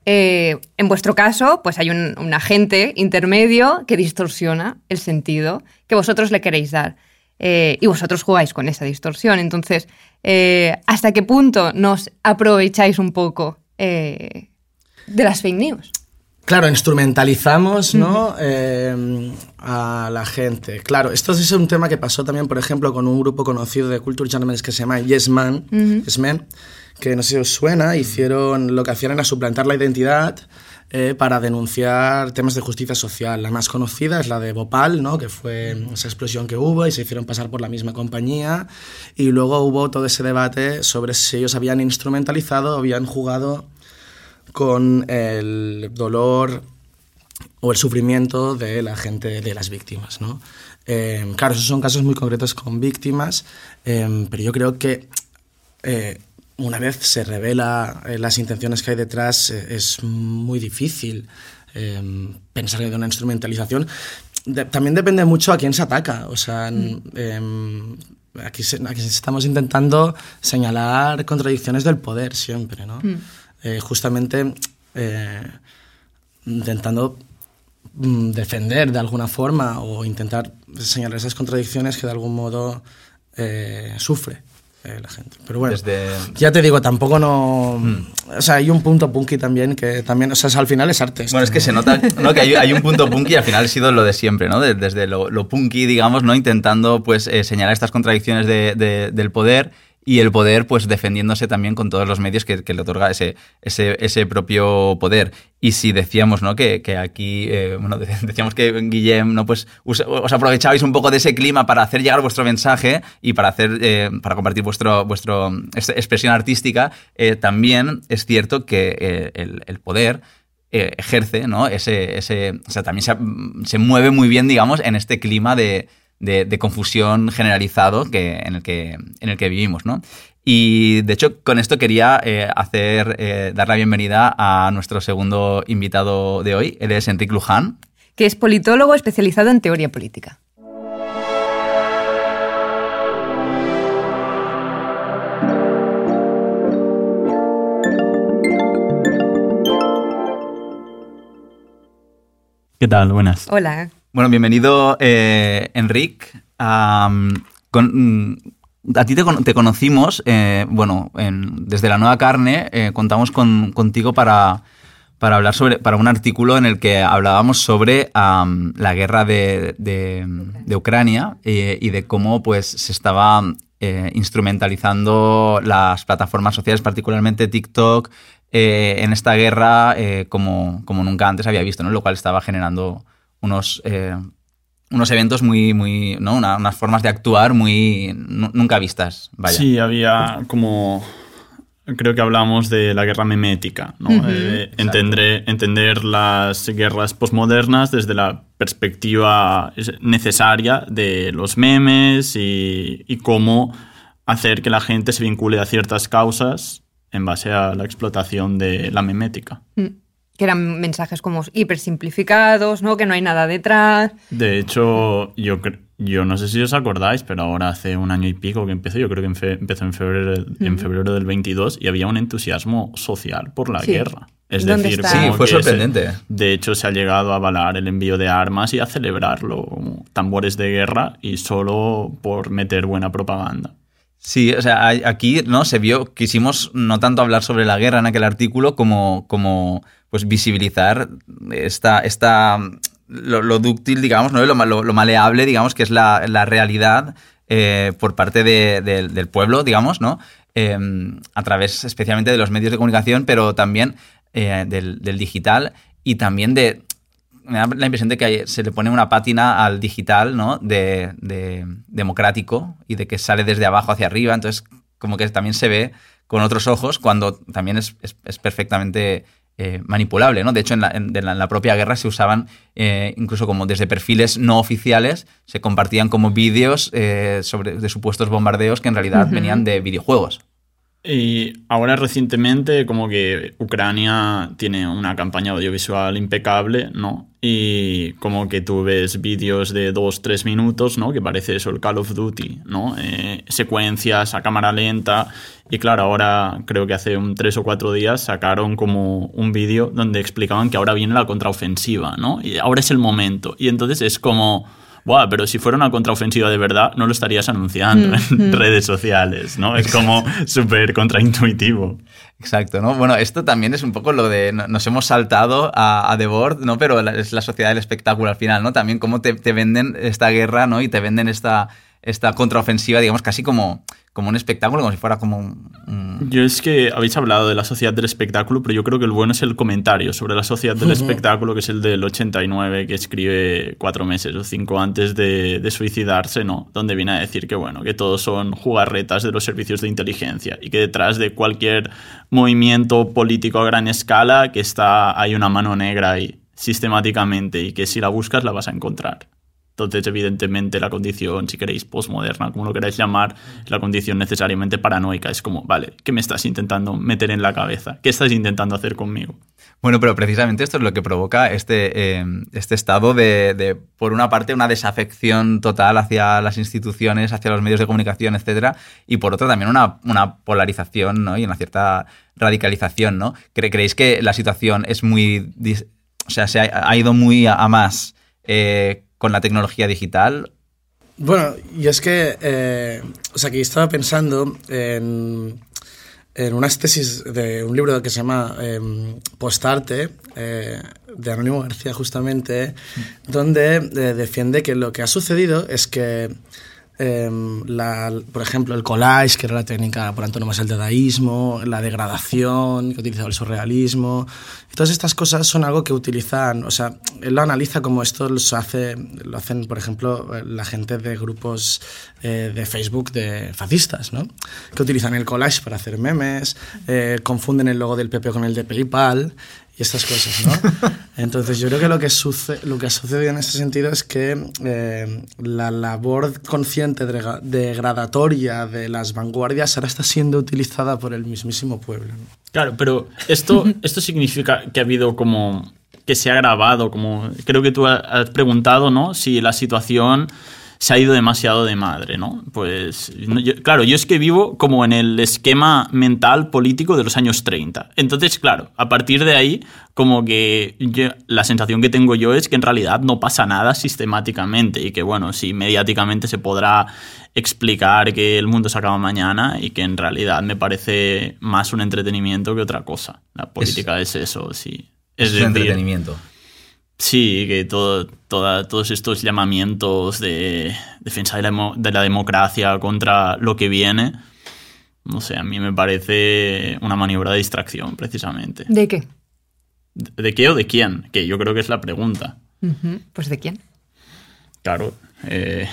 Eh, en vuestro caso, pues hay un, agente intermedio que distorsiona el sentido que vosotros le queréis dar. Eh, y vosotros jugáis con esa distorsión. Entonces, eh, ¿hasta qué punto nos aprovecháis un poco de las fake news? Claro, instrumentalizamos ¿no? a la gente. Claro, esto es un tema que pasó también, por ejemplo, con un grupo conocido de Culture Journalists que se llama Yes Man, yes Man que no sé si os suena, hicieron lo que hacían era suplantar la identidad eh, para denunciar temas de justicia social. La más conocida es la de Bhopal, ¿no? que fue esa explosión que hubo y se hicieron pasar por la misma compañía. Y luego hubo todo ese debate sobre si ellos habían instrumentalizado habían jugado con el dolor o el sufrimiento de la gente, de las víctimas. ¿no? Eh, claro, esos son casos muy concretos con víctimas, eh, pero yo creo que eh, una vez se revela las intenciones que hay detrás, es muy difícil pensar que de una instrumentalización. también depende mucho a quién se ataca. O sea, mm. aquí, aquí, estamos intentando señalar contradicciones del poder siempre, ¿no? Mm. justamente intentando Mm, defender de alguna forma o intentar señalar esas contradicciones que de algún modo eh, sufre eh, la gente. Pero bueno, ya te digo, tampoco no... Mm. O sea, hay un punto punky también que también, o sea, al final es arte. Bueno, es que se nota ¿no? que hay, un punto punky y al final ha sido lo de siempre, ¿no? Desde lo, punky, digamos, ¿no? Intentando pues eh, señalar estas contradicciones del poder y el poder pues defendiéndose también con todos los medios que, le otorga ese, ese, ese, propio poder. Y si decíamos ¿no? que, que aquí, eh, bueno, decíamos que Guillem, ¿no? pues os, aprovechabais un poco de ese clima para hacer llegar vuestro mensaje y para, hacer, eh, para compartir vuestro, vuestro expresión artística, eh, también es cierto que el, el, poder ejerce, ¿no? Ese, ese, o sea, también se, se mueve muy bien, digamos, en este clima de, de, confusión generalizado que, en, el que, en el que vivimos, ¿no? Y de hecho, con esto quería eh, hacer, eh, dar la bienvenida a nuestro segundo invitado de hoy. Él es Enrique Luján. Que es politólogo especializado en teoría política. ¿Qué tal? Buenas. Hola. Bueno, bienvenido, eh, Enric. Mm, a ti te, conocimos, eh, bueno, desde la Nueva Carne, eh, contamos contigo para, para hablar sobre, para un artículo en el que hablábamos sobre la guerra de, Ucrania y de cómo pues se estaba instrumentalizando las plataformas sociales, particularmente TikTok, en esta guerra como, como nunca antes había visto, ¿no? lo cual estaba generando unos, eh, unos eventos muy, muy ¿no? unas formas de actuar muy nunca vistas. Vaya. Sí, había como... Creo que hablamos de la guerra memética, ¿no? Eh, entender, entender las guerras posmodernas desde la perspectiva necesaria de los memes y, y cómo hacer que la gente se vincule a ciertas causas en base a la explotación de la memética. Mm que eran mensajes como hiper simplificados, ¿no? Que no hay nada detrás. De hecho, yo, yo no sé si os acordáis, pero ahora hace un año y pico que empezó, yo creo que empezó en febrero, en febrero del 22 y había un entusiasmo social por la guerra. Es decir, sí, fue sorprendente. de hecho, se ha llegado a avalar el envío de armas y a celebrarlo como tambores de guerra y solo por meter buena propaganda. Sí, o sea, aquí no se vio, quisimos no tanto hablar sobre la guerra en aquel artículo como, como pues visibilizar esta, esta lo, dúctil, digamos, ¿no? lo, lo, maleable, digamos, que es la, realidad eh, por parte del pueblo, digamos, ¿no? Em, a través especialmente de los medios de comunicación, pero también eh, del, digital y también de... Me da la impresión de que se le pone una pátina al digital, ¿no? De, democrático y de que sale desde abajo hacia arriba, entonces como que también se ve con otros ojos cuando también es, es perfectamente eh, manipulable, ¿no? De hecho, en la, propia guerra se usaban eh, incluso como desde perfiles no oficiales, se compartían como vídeos eh, sobre, de supuestos bombardeos que en realidad venían de videojuegos. Y ahora recientemente como que Ucrania tiene una campaña audiovisual impecable, ¿no? Y como que tú ves vídeos de dos, tres minutos, ¿no? Que parece eso, el Call of Duty, ¿no? Eh, secuencias a cámara lenta. Y claro, ahora creo que hace un tres o cuatro días sacaron como un vídeo donde explicaban que ahora viene la contraofensiva, ¿no? Y ahora es el momento. Y entonces es como Buah, pero si fuera una contraofensiva de verdad, no lo estarías anunciando en redes sociales, ¿no? Es como súper contraintuitivo. Exacto, ¿no? Bueno, esto también es un poco lo de nos hemos saltado a, The Board, ¿no? Pero es la sociedad del espectáculo al final, ¿no? También cómo te, te venden esta guerra, ¿no? Y te venden esta, esta contraofensiva, digamos, casi como como un espectáculo, como si fuera como un, Yo es que habéis hablado de la sociedad del espectáculo, pero yo creo que el bueno es el comentario sobre la sociedad del espectáculo, que es el del 89, que escribe cuatro meses o cinco antes de, de, suicidarse, ¿no? Donde viene a decir que, bueno, que todos son jugarretas de los servicios de inteligencia y que detrás de cualquier movimiento político a gran escala que está, hay una mano negra ahí sistemáticamente y que si la buscas la vas a encontrar. Entonces, evidentemente, la condición, si queréis, postmoderna, como lo queráis llamar, la condición necesariamente paranoica. Es como, vale, ¿qué me estás intentando meter en la cabeza? ¿Qué estás intentando hacer conmigo? Bueno, pero precisamente esto es lo que provoca este, eh, este estado de, por una parte, una desafección total hacia las instituciones, hacia los medios de comunicación, etcétera, y por otra también una, una polarización ¿no? y una cierta radicalización. ¿no? ¿Creéis que la situación es muy. O sea, se ha, ido muy a, a más eh, con la tecnología digital? Bueno, y es que. Eh, o sea, que estaba pensando en en unas tesis de un libro que se llama eh, Postarte, eh, de Anónimo García justamente, donde eh, defiende que lo que ha sucedido es que, la, por ejemplo, el collage, que era la técnica por antonomasia del dadaísmo, la degradación, que utilizaba el surrealismo, todas estas cosas son algo que utilizan, o sea, él lo analiza como esto lo, hace, lo hacen, por ejemplo, la gente de grupos eh, de Facebook de fascistas, ¿no? Que utilizan el collage para hacer memes, eh, confunden el logo del PP con el de PayPal y estas cosas, ¿no? Entonces yo creo que lo que, suce lo que ha sucedido en ese sentido es que eh, la labor consciente degradatoria de las vanguardias ahora está siendo utilizada por el mismísimo pueblo. ¿no? Claro, pero esto, esto significa que ha habido como que se ha grabado, como creo que tú has preguntado, ¿no? Si la situación se ha ido demasiado de madre, ¿no? Pues, yo, claro, yo es que vivo como en el esquema mental político de los años 30. Entonces, claro, a partir de ahí, como que yo, la sensación que tengo yo es que en realidad no pasa nada sistemáticamente y que, bueno, sí, mediáticamente se podrá explicar que el mundo se acaba mañana y que en realidad me parece más un entretenimiento que otra cosa. La política es, es eso, sí. Es, es decir, entretenimiento. Sí, que todo, toda, todos estos llamamientos de defensa de la, de la, democracia contra lo que viene, no sé, a mí me parece una maniobra de distracción, precisamente. ¿De qué? ¿De, de qué o de quién? Que yo creo que es la pregunta. Uh -huh. Pues de quién. Claro, eh,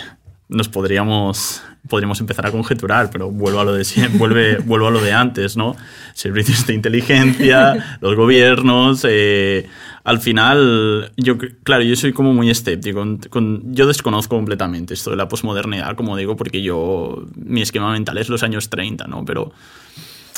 nos podríamos, podríamos empezar a conjeturar, pero vuelvo a lo de, vuelve, vuelvo a lo de antes, ¿no? Servicios de inteligencia, los gobiernos. Eh, al final, yo, claro, yo soy como muy escéptico. Con, con, yo desconozco completamente esto de la posmodernidad, como digo, porque yo, mi esquema mental es los años 30, ¿no? Pero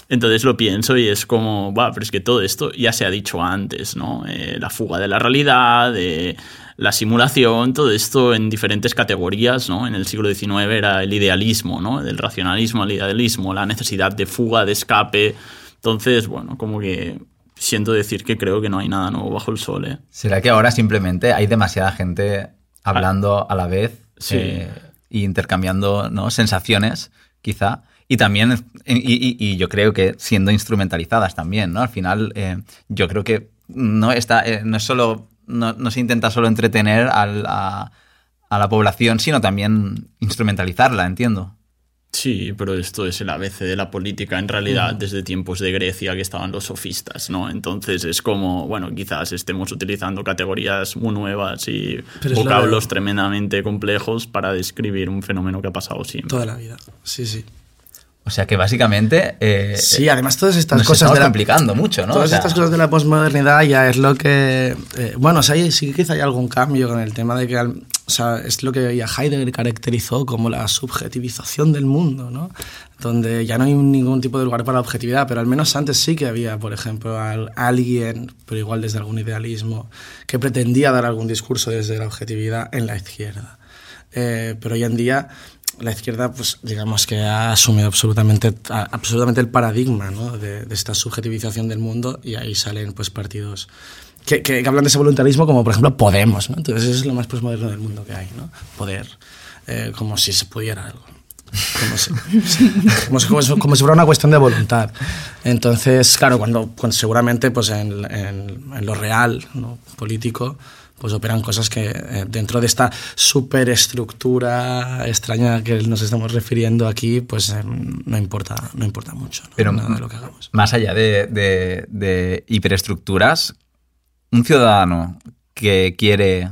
entonces lo pienso y es como, va, pero es que todo esto ya se ha dicho antes, ¿no? Eh, la fuga de la realidad, de la simulación, todo esto en diferentes categorías, ¿no? En el siglo XIX era el idealismo, ¿no? Del racionalismo al idealismo, la necesidad de fuga, de escape. Entonces, bueno, como que siento decir que creo que no hay nada nuevo bajo el sol. ¿eh? ¿Será que ahora simplemente hay demasiada gente hablando a la vez sí. eh, e intercambiando ¿no? sensaciones, quizá? Y también, y, y, y, yo creo que siendo instrumentalizadas también, ¿no? Al final, eh, yo creo que no, está, eh, no es solo, no, no, se intenta solo entretener al, a, a la población, sino también instrumentalizarla, entiendo. Sí, pero esto es el ABC de la política en realidad desde tiempos de Grecia que estaban los sofistas, ¿no? Entonces es como, bueno, quizás estemos utilizando categorías muy nuevas y pero vocablos tremendamente complejos para describir un fenómeno que ha pasado siempre. Toda la vida, sí, sí. O sea que básicamente. Eh, sí, además todas estas nos cosas. de la, complicando mucho, ¿no? Todas o sea, estas cosas de la posmodernidad ya es lo que. Eh, bueno, o sea, sí que quizá hay algún cambio con el tema de que. O sea, es lo que ya Heidegger caracterizó como la subjetivización del mundo, ¿no? Donde ya no hay ningún tipo de lugar para la objetividad, pero al menos antes sí que había, por ejemplo, alguien, pero igual desde algún idealismo, que pretendía dar algún discurso desde la objetividad en la izquierda. Eh, pero hoy en día la izquierda, pues digamos que ha asumido absolutamente, absolutamente el paradigma ¿no? de, de, esta subjetivización del mundo y ahí salen pues partidos que, que, que, hablan de ese voluntarismo como por ejemplo Podemos, ¿no? Entonces eso es lo más postmoderno del mundo que hay, ¿no? Poder, eh, como si se pudiera algo. Como si, como, si, como, si, como si, fuera una cuestión de voluntad. Entonces, claro, cuando, cuando seguramente pues en, en, en lo real, ¿no? político, pues operan cosas que eh, dentro de esta superestructura extraña que nos estamos refiriendo aquí, pues eh, no importa, no importa mucho ¿no? Pero nada de lo que hagamos. Más allá de, de, de, hiperestructuras, un ciudadano que quiere,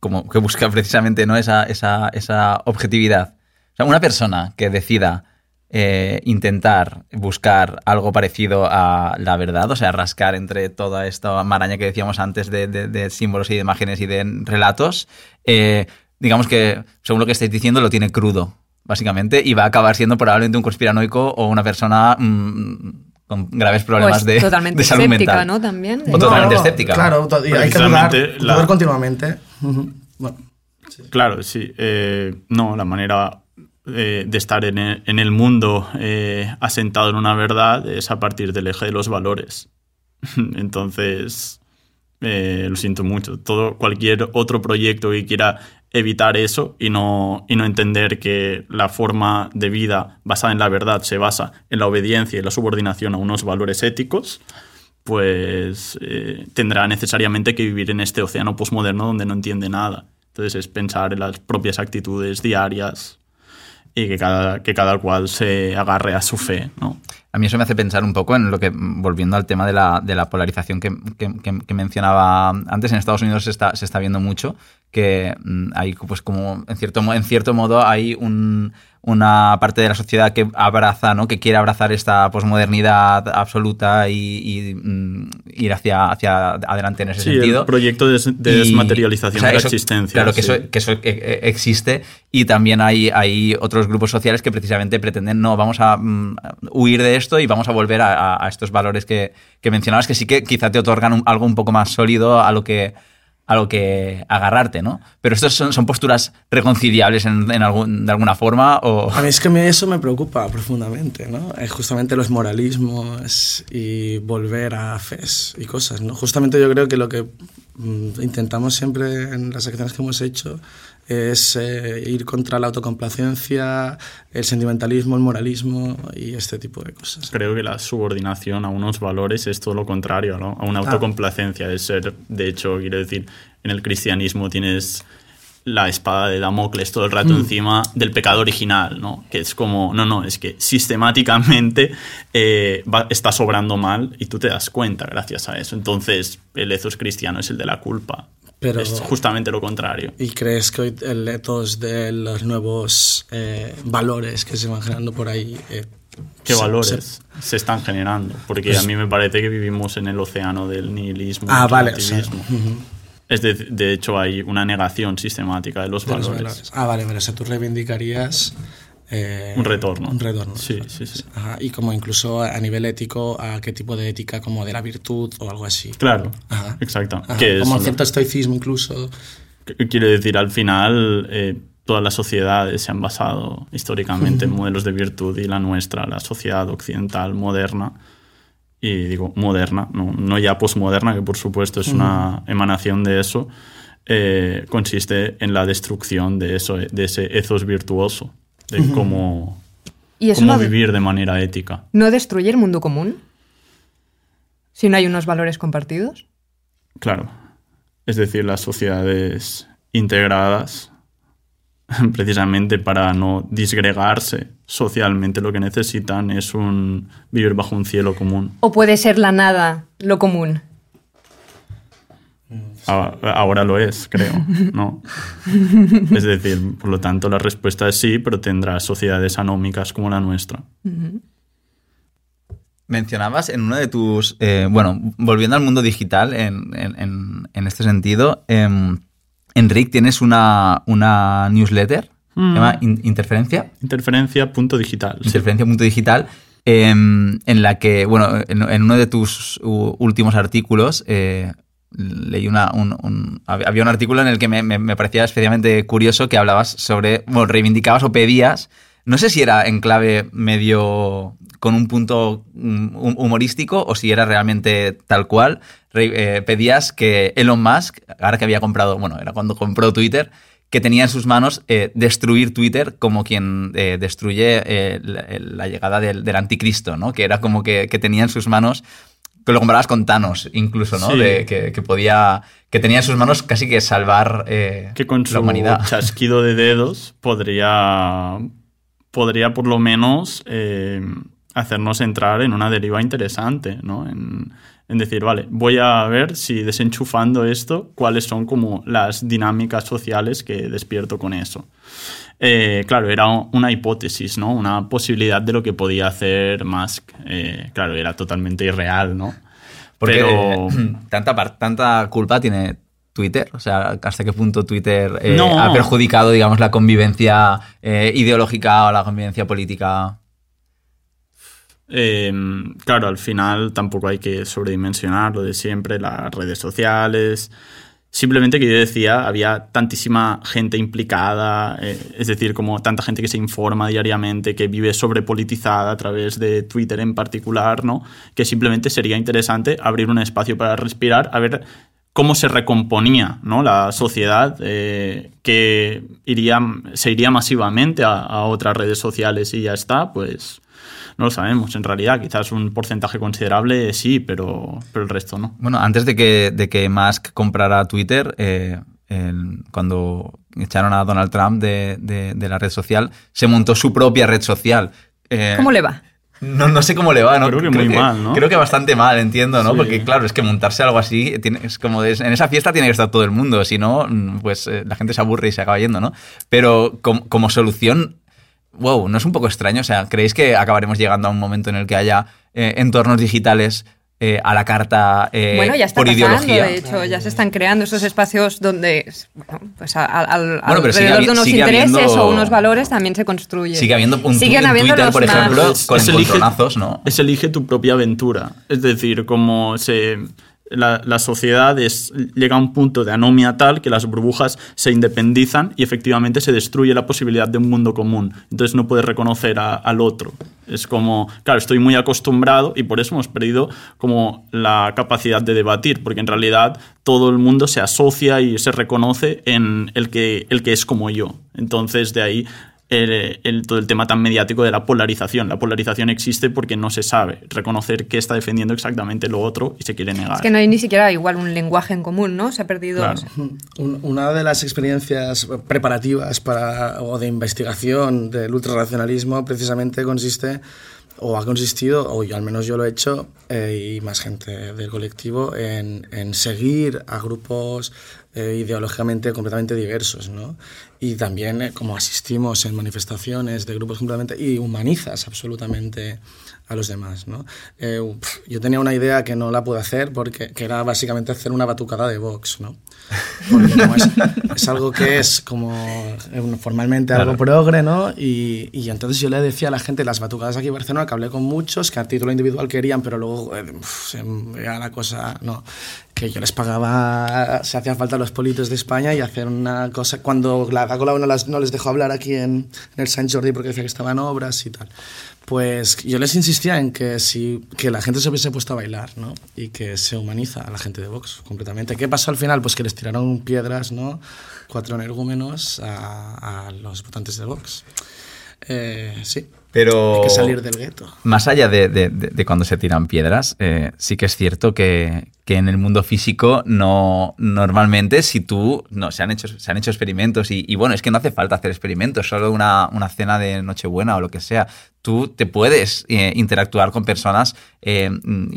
como que busca precisamente ¿no? esa, esa, esa objetividad, o sea, una persona que decida eh, intentar buscar algo parecido a la verdad, o sea, rascar entre toda esta maraña que decíamos antes de, de, de símbolos y de imágenes y de relatos, eh, digamos que, según lo que estáis diciendo, lo tiene crudo, básicamente, y va a acabar siendo probablemente un conspiranoico o una persona mm, con graves problemas Pues de, totalmente de salud escéptica, mental. ¿no? También. O totalmente No, escéptica. Claro, to- y hay que dudar, la- dudar continuamente. Bueno, Claro, sí. eh, no, la manera eh, de estar en el, mundo eh, asentado en una verdad es a partir del eje de los valores. Entonces, eh, lo siento mucho. Todo, cualquier otro proyecto que quiera evitar eso y no, y no entender que la forma de vida basada en la verdad se basa en la obediencia y la subordinación a unos valores éticos, pues tendrá necesariamente que vivir en este océano posmoderno donde no entiende nada. Entonces es pensar en las propias actitudes diarias y que cada, que cada cual se agarre a su fe, ¿no? A mí eso me hace pensar un poco en lo que, volviendo al tema de la, de la polarización que, que- mencionaba antes, en Estados Unidos se está, se está viendo mucho que mm, hay pues como en cierto, en cierto modo hay un- una parte de la sociedad que abraza, ¿no? que quiere abrazar esta posmodernidad absoluta y, y, mm, ir hacia, hacia adelante en ese Sí, sentido. el proyecto de, Y- desmaterialización o sea, de la eso- existencia. Claro, que sí. eso, que eso eh, eh, existe y también hay, hay otros grupos sociales que precisamente pretenden, no, vamos a mm, huir de esto y vamos a volver a, a- a estos valores que, que mencionabas, que sí que quizá te otorgan un- algo un poco más sólido a lo que a lo que agarrarte, ¿no? Pero estos son, son posturas reconciliables en, algún- de alguna forma o... a mí es que eso me preocupa profundamente, ¿no? Justamente los moralismos y volver a fes y cosas, ¿no? Justamente yo creo que lo que mm, intentamos siempre en las acciones que hemos hecho es eh, ir contra la autocomplacencia, el sentimentalismo, el moralismo y este tipo de cosas. Creo que la subordinación a unos valores es todo lo contrario, ¿no? A una autocomplacencia de ser, de hecho, quiero decir, en el cristianismo tienes la espada de Damocles todo el rato encima del pecado original, ¿no? Que es como, no, no, es que sistemáticamente eh, va- está sobrando mal y tú te das cuenta gracias a eso. Entonces, el ethos cristiano es el de la culpa. Pero- Es justamente lo contrario. ¿Y crees que hoy el ethos de los nuevos eh, valores que se van generando por ahí... eh, ¿Qué se- valores se- se están generando? Porque Pues- a mí me parece que vivimos en el océano del nihilismo. Ah, vale, o sea, relativismo. ujú, Es de, de hecho, hay una negación sistemática de los de los valores. valores. Ah, vale, pero o sea, tú reivindicarías... eh, Un retorno. Un retorno. Sí, sí, sí. Ajá, y como incluso a nivel ético, a qué tipo de ética, como de la virtud o algo así. Claro, Ajá. exacto. Ajá, Que es como lo- cierto estoicismo incluso. Quiero decir, al final, eh, todas las sociedades se han basado históricamente en modelos de virtud y la nuestra, la sociedad occidental moderna, y digo moderna, no, no ya posmoderna, que por supuesto es una emanación de eso, eh, consiste en la destrucción de, eso, de ese ethos virtuoso, de cómo, ¿Y eso cómo no, vivir de manera ética. no destruye el mundo común? Si no hay unos valores compartidos. Claro. Es decir, las sociedades integradas, precisamente para no disgregarse socialmente, lo que necesitan es un vivir bajo un cielo común. ¿O puede ser la nada lo común? A- Ahora lo es, creo, ¿no? Es decir, por lo tanto, la respuesta es sí, pero tendrá sociedades anómicas como la nuestra. Mencionabas en uno de tus. eh, bueno, volviendo al mundo digital en, en- este sentido, em, Enric, tienes una, una newsletter, se llama In- Interferencia, Interferencia, punto digital. sí. Interferencia.digital, em, en la que, bueno, en, en uno de tus últimos artículos. eh, Leí una, un, había un artículo en el que me, me- parecía especialmente curioso que hablabas sobre, bueno, reivindicabas o pedías, no sé si era en clave medio con un punto mm, hum- humorístico o si era realmente tal cual, eh, pedías que Elon Musk, ahora que había comprado, bueno, era cuando compró Twitter, que tenía en sus manos eh, destruir Twitter como quien eh, destruye la, la llegada del, del anticristo, ¿no? Que era como que, que tenía en sus manos que lo comparabas con Thanos, incluso, ¿no? Sí. De, que, que podía. que tenía en sus manos casi que salvar eh, que con la humanidad. chasquido de dedos podría, podría por lo menos eh, hacernos entrar en una deriva interesante, ¿no? En, en decir, vale, voy a ver si desenchufando esto, cuáles son como las dinámicas sociales que despierto con eso. Eh, claro, era una hipótesis, ¿no? Una posibilidad de lo que podía hacer Musk. Eh, claro, era totalmente irreal, ¿no? Porque Pero eh, tanta, tanta culpa tiene Twitter? O sea, ¿hasta qué punto Twitter eh, No. ha perjudicado, digamos, la convivencia eh, ideológica o la convivencia política? Eh, claro, al final tampoco hay que sobredimensionar lo de siempre, las redes sociales. Simplemente que yo decía, había tantísima gente implicada, eh, es decir, como tanta gente que se informa diariamente, que vive sobrepolitizada a través de Twitter en particular, ¿no? Que simplemente sería interesante abrir un espacio para respirar, a ver cómo se recomponía ¿no? la sociedad, eh, que iría, se iría masivamente a, a otras redes sociales y ya está, pues no lo sabemos. En realidad, quizás un porcentaje considerable sí, pero, pero el resto no. Bueno, antes de que, de que Musk comprara Twitter, eh, el- cuando echaron a Donald Trump de, de- de la red social, se montó su propia red social. Eh, ¿Cómo le va? No, no sé cómo le va, ¿no? Creo que muy mal, ¿no? Creo que bastante mal, entiendo, ¿no? Sí. Porque, claro, es que montarse algo así, tiene- es como de- en esa fiesta tiene que estar todo el mundo, si no, pues eh, la gente se aburre y se acaba yendo, ¿no? Pero com- como solución, wow, ¿no es un poco extraño? O sea, ¿creéis que acabaremos llegando a un momento en el que haya eh, entornos digitales eh, a la carta eh, bueno, ya está por pasando, ideología? de hecho, ya se están creando esos espacios donde, bueno, pues a- a- al- Bueno, pero sigue alrededor de unos intereses habiendo- o unos valores también se construye. Sigue habiendo un, Siguen en habiendo Twitter, por más- ejemplo, Es- con es elige- encontronazos, ¿no? Es elige tu propia aventura. Es decir, como se. La, la sociedad llega a un punto de anomia tal que las burbujas se independizan y efectivamente se destruye la posibilidad de un mundo común. Entonces no puedes reconocer al otro. Es como, claro, estoy muy acostumbrado y por eso hemos perdido como la capacidad de debatir, porque en realidad todo el mundo se asocia y se reconoce en el que, el que es como yo. Entonces de ahí el, el- todo el tema tan mediático de la polarización. La polarización existe porque no se sabe reconocer que está defendiendo exactamente lo otro y se quiere negar. Es que no hay ni siquiera igual un lenguaje en común, ¿no? Se ha perdido. Claro. Un- Una de las experiencias preparativas para, o de investigación del ultrarracionalismo precisamente consiste, o ha consistido, o yo, al menos yo lo he hecho, eh, y más gente del colectivo, en, en seguir a grupos eh, ideológicamente completamente diversos, ¿no? Y también eh, como asistimos en manifestaciones de grupos completamente... y humanizas absolutamente a los demás, ¿no? Eh, yo tenía una idea que no la pude hacer porque que era básicamente hacer una batucada de Vox, ¿no? Porque como es, es algo que es como eh, formalmente algo progre, ¿no? Y, y entonces yo le decía a la gente, las batucadas aquí en Barcelona, que hablé con muchos que a título individual querían, pero luego eh, se me veía la cosa, no, que yo les pagaba, si hacían falta los politos de España y hacer una cosa, cuando la Ada Colau no, no les dejó hablar aquí en, en el Sant Jordi porque decía que estaban obras y tal. Pues yo les insistía en que, si, que la gente se hubiese puesto a bailar, ¿no? Y que se humaniza a la gente de Vox completamente. ¿Qué pasó al final? Pues que les tiraron piedras, ¿no? Cuatro energúmenos a, a los votantes de Vox. Eh, sí, Pero... hay que salir del gueto. Más allá de, de- de- de cuando se tiran piedras, eh, sí que es cierto que, que en el mundo físico no normalmente si tú no se han hecho se han hecho experimentos y, y bueno es que no hace falta hacer experimentos solo una, una cena de Nochebuena o lo que sea tú te puedes eh, interactuar con personas eh,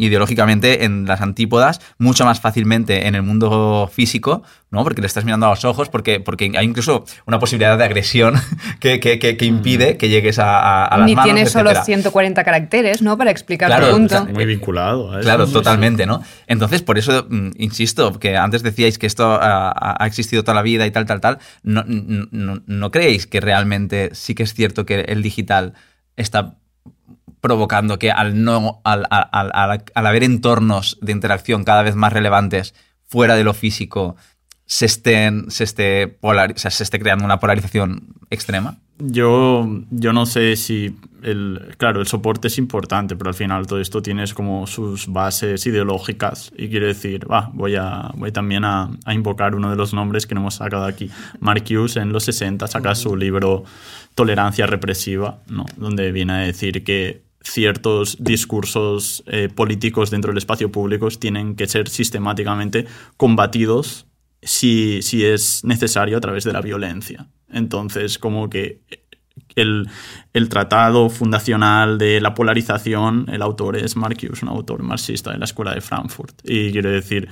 ideológicamente en las antípodas mucho más fácilmente en el mundo físico no porque le estás mirando a los ojos porque porque hay incluso una posibilidad de agresión que, que, que- que impide que llegues a, a, a las Ni manos tiene solo etcétera. 140 caracteres, ¿no? Para explicar Claro, tu punto. o sea, Muy vinculado a eso. Claro, Sí, sí. totalmente, ¿no? Entonces, por eso, mm, insisto, que antes decíais que esto ha, ha- ha existido toda la vida y tal, tal, tal. No, no, no- ¿no creéis que realmente sí que es cierto que el digital está provocando que al no al, al- al- al- haber entornos de interacción cada vez más relevantes fuera de lo físico se estén se esté o sea, se esté creando una polarización extrema Yo, yo no sé si el, claro, el soporte es importante, pero al final todo esto tiene como sus bases ideológicas y quiero decir, va, voy, a, voy también a, a invocar uno de los nombres que no hemos sacado aquí. Mark Hughes en los 60 saca su libro Tolerancia Represiva, ¿no? donde viene a decir que ciertos discursos eh, políticos dentro del espacio público tienen que ser sistemáticamente combatidos si, si es necesario a través de la violencia. Entonces, como que el, el tratado fundacional de la polarización, el autor es Mark Hughes, un autor marxista de la Escuela de Frankfurt. Y quiero decir,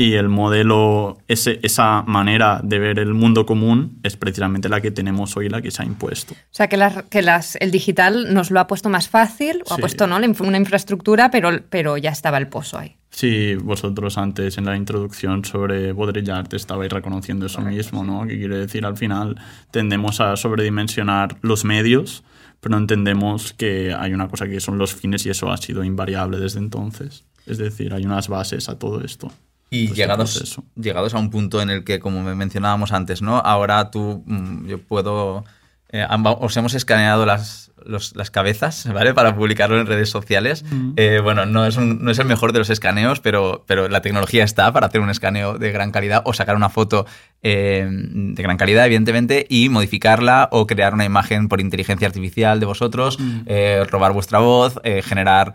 Y el modelo, ese, esa manera de ver el mundo común es precisamente la que tenemos hoy, la que se ha impuesto. O sea, que, las, que las, el digital nos lo ha puesto más fácil, o ha Sí. puesto ¿no? una infraestructura, pero, pero ya estaba el pozo ahí. Sí, vosotros antes en la introducción sobre Baudrillard estabais reconociendo eso mismo, ¿no? Que quiere decir, al final tendemos a sobredimensionar los medios, pero entendemos que hay una cosa que son los fines y eso ha sido invariable desde entonces. Es decir, hay unas bases a todo esto. Y este llegados, llegados a un punto en el que, como me mencionábamos antes, ¿no? Ahora tú, mm, yo puedo... eh, os hemos escaneado las, los- las cabezas, ¿vale? Para publicarlo en redes sociales. Eh, bueno, no es, un- no es el mejor de los escaneos, pero, pero la tecnología está para hacer un escaneo de gran calidad o sacar una foto eh, de gran calidad, evidentemente, y modificarla o crear una imagen por inteligencia artificial de vosotros, robar vuestra voz, generar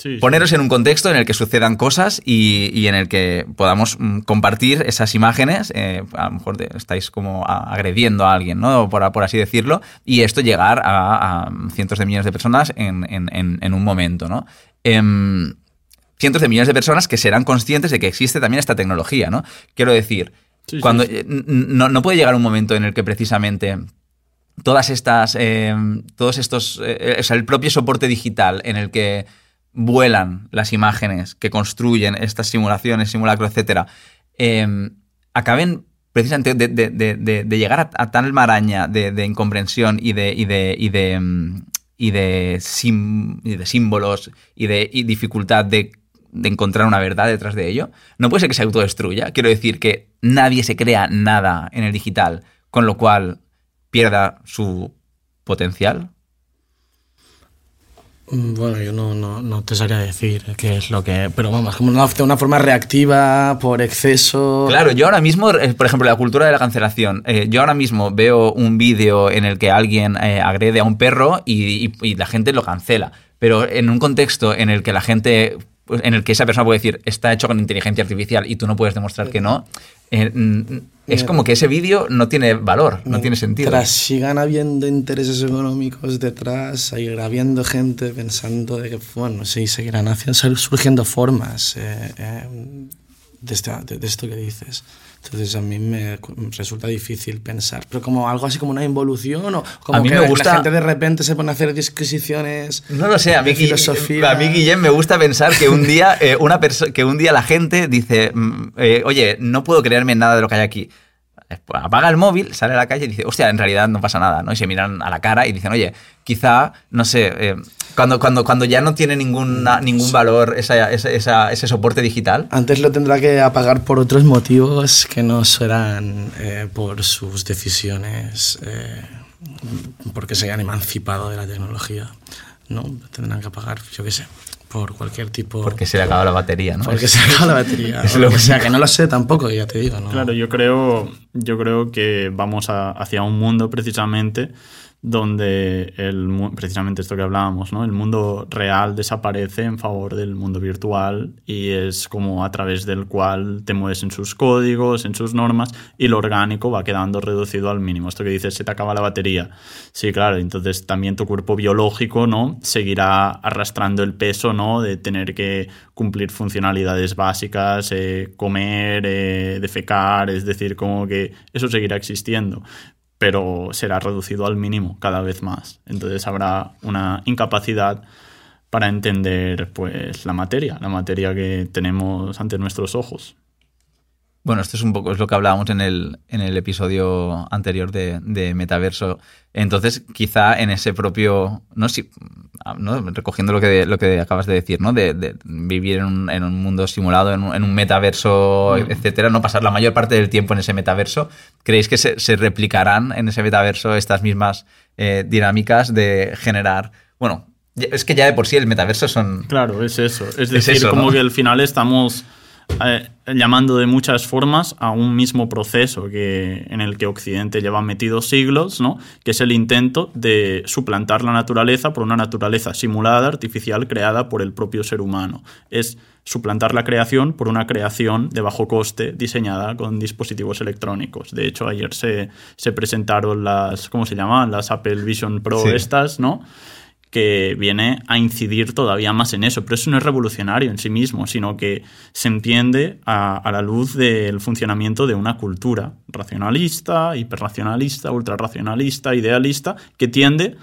Sí, sí. Poneros en un contexto en el que sucedan cosas y, y en el que podamos mm, compartir esas imágenes. eh, a lo mejor te- estáis como a- agrediendo a alguien, ¿no? Por, por así decirlo. Y esto llegar a, a cientos de millones de personas en, en- en- en un momento, ¿no? Em, cientos de millones de personas que serán conscientes de que existe también esta tecnología, ¿no? Quiero decir, Sí, cuando eh, no, no puede llegar un momento en el que precisamente todas estas, eh, todos estos, eh, o sea, el propio soporte digital en el que vuelan las imágenes que construyen estas simulaciones, simulacro, etcétera, eh, acaben precisamente de, llegar a, tal maraña de, incomprensión y de, y de, y de, mm, y de, símbolos y de y dificultad de encontrar una verdad detrás de ello, no puede ser que se autodestruya. Quiero decir que nadie se crea nada en el digital, con lo cual pierda su potencial. Mm, Bueno, yo no, no, no te sabría decir qué es lo que... Pero vamos, como una, una forma reactiva, por exceso... Claro, yo ahora mismo, eh, por ejemplo, la cultura de la cancelación, eh, yo ahora mismo veo un vídeo en el que alguien eh, agrede a un perro y, y- y la gente lo cancela, pero en un contexto en el que la gente, pues, en el que esa persona puede decir, está hecho con inteligencia artificial y tú no puedes demostrar que no, eh, mm, es como que ese vídeo no tiene valor, no tiene sentido. Mientras sigan habiendo intereses económicos detrás, seguirá habiendo gente pensando de que, bueno, sí, seguirán haciendo, surgiendo formas eh, eh, de, esta- de- de esto que dices. Entonces a mí me resulta difícil pensar, pero como algo así como una involución o como A mí que me la gente de repente se pone a hacer disquisiciones. No lo sé, a mí, filosofía. a mí Guillem me gusta pensar que un día, eh, una que un día la gente dice, mm, eh, oye, no puedo creerme en nada de lo que hay aquí. Pues Apaga el móvil, sale a la calle y dice, hostia, en realidad no pasa nada, ¿no? Y se miran a la cara y dicen, oye, quizá, no sé, eh, cuando, cuando, cuando ya no tiene ninguna, ningún valor esa- esa- esa- ese soporte digital, Antes lo tendrá que apagar por otros motivos que no serán eh, por sus decisiones, eh, porque se hayan emancipado de la tecnología. ¿no? Tendrán que apagar, yo qué sé, por cualquier tipo... porque se le acaba la batería, ¿no? porque se acaba la batería. es o lo lo que sea, que no lo sé tampoco, ya te digo. ¿no? Claro, yo creo, yo creo que vamos a- hacia un mundo precisamente donde el, precisamente esto que hablábamos, ¿no? el mundo real desaparece en favor del mundo virtual y es como a través del cual te mueves en sus códigos, en sus normas y lo orgánico va quedando reducido al mínimo. Esto que dices, se te acaba la batería. Sí, claro, entonces también tu cuerpo biológico ¿no? seguirá arrastrando el peso ¿no? de tener que cumplir funcionalidades básicas, eh, comer, eh, defecar, es decir, como que eso seguirá existiendo pero será reducido al mínimo cada vez más. Entonces habrá una incapacidad para entender pues la materia, la materia que tenemos ante nuestros ojos. Bueno, esto es un poco es lo que hablábamos en el, en el episodio anterior de, de Metaverso. Entonces, quizá en ese propio, no sé, ¿no? recogiendo lo que, lo que acabas de decir, ¿no? De, de vivir en un, en un mundo simulado, en un, en un metaverso, etcétera, no pasar la mayor parte del tiempo en ese metaverso. ¿Creéis que se, se replicarán en ese metaverso estas mismas eh, dinámicas de generar, bueno, es que ya de por sí el metaverso son Claro, es eso. Es decir, eso, como que al final estamos eh, llamando de muchas formas a un mismo proceso que, en el que Occidente lleva metido siglos, ¿no? que es el intento de suplantar la naturaleza por una naturaleza simulada, artificial, creada por el propio ser humano. Es suplantar la creación por una creación de bajo coste diseñada con dispositivos electrónicos. De hecho, ayer se, se presentaron las, ¿cómo se llaman? Las Apple Vision Pro Sí. estas, ¿no? Que viene a incidir todavía más en eso. Pero eso no es revolucionario en sí mismo, sino que se entiende a, a la luz del funcionamiento de una cultura racionalista, hiperracionalista, ultrarracionalista, idealista, que tiende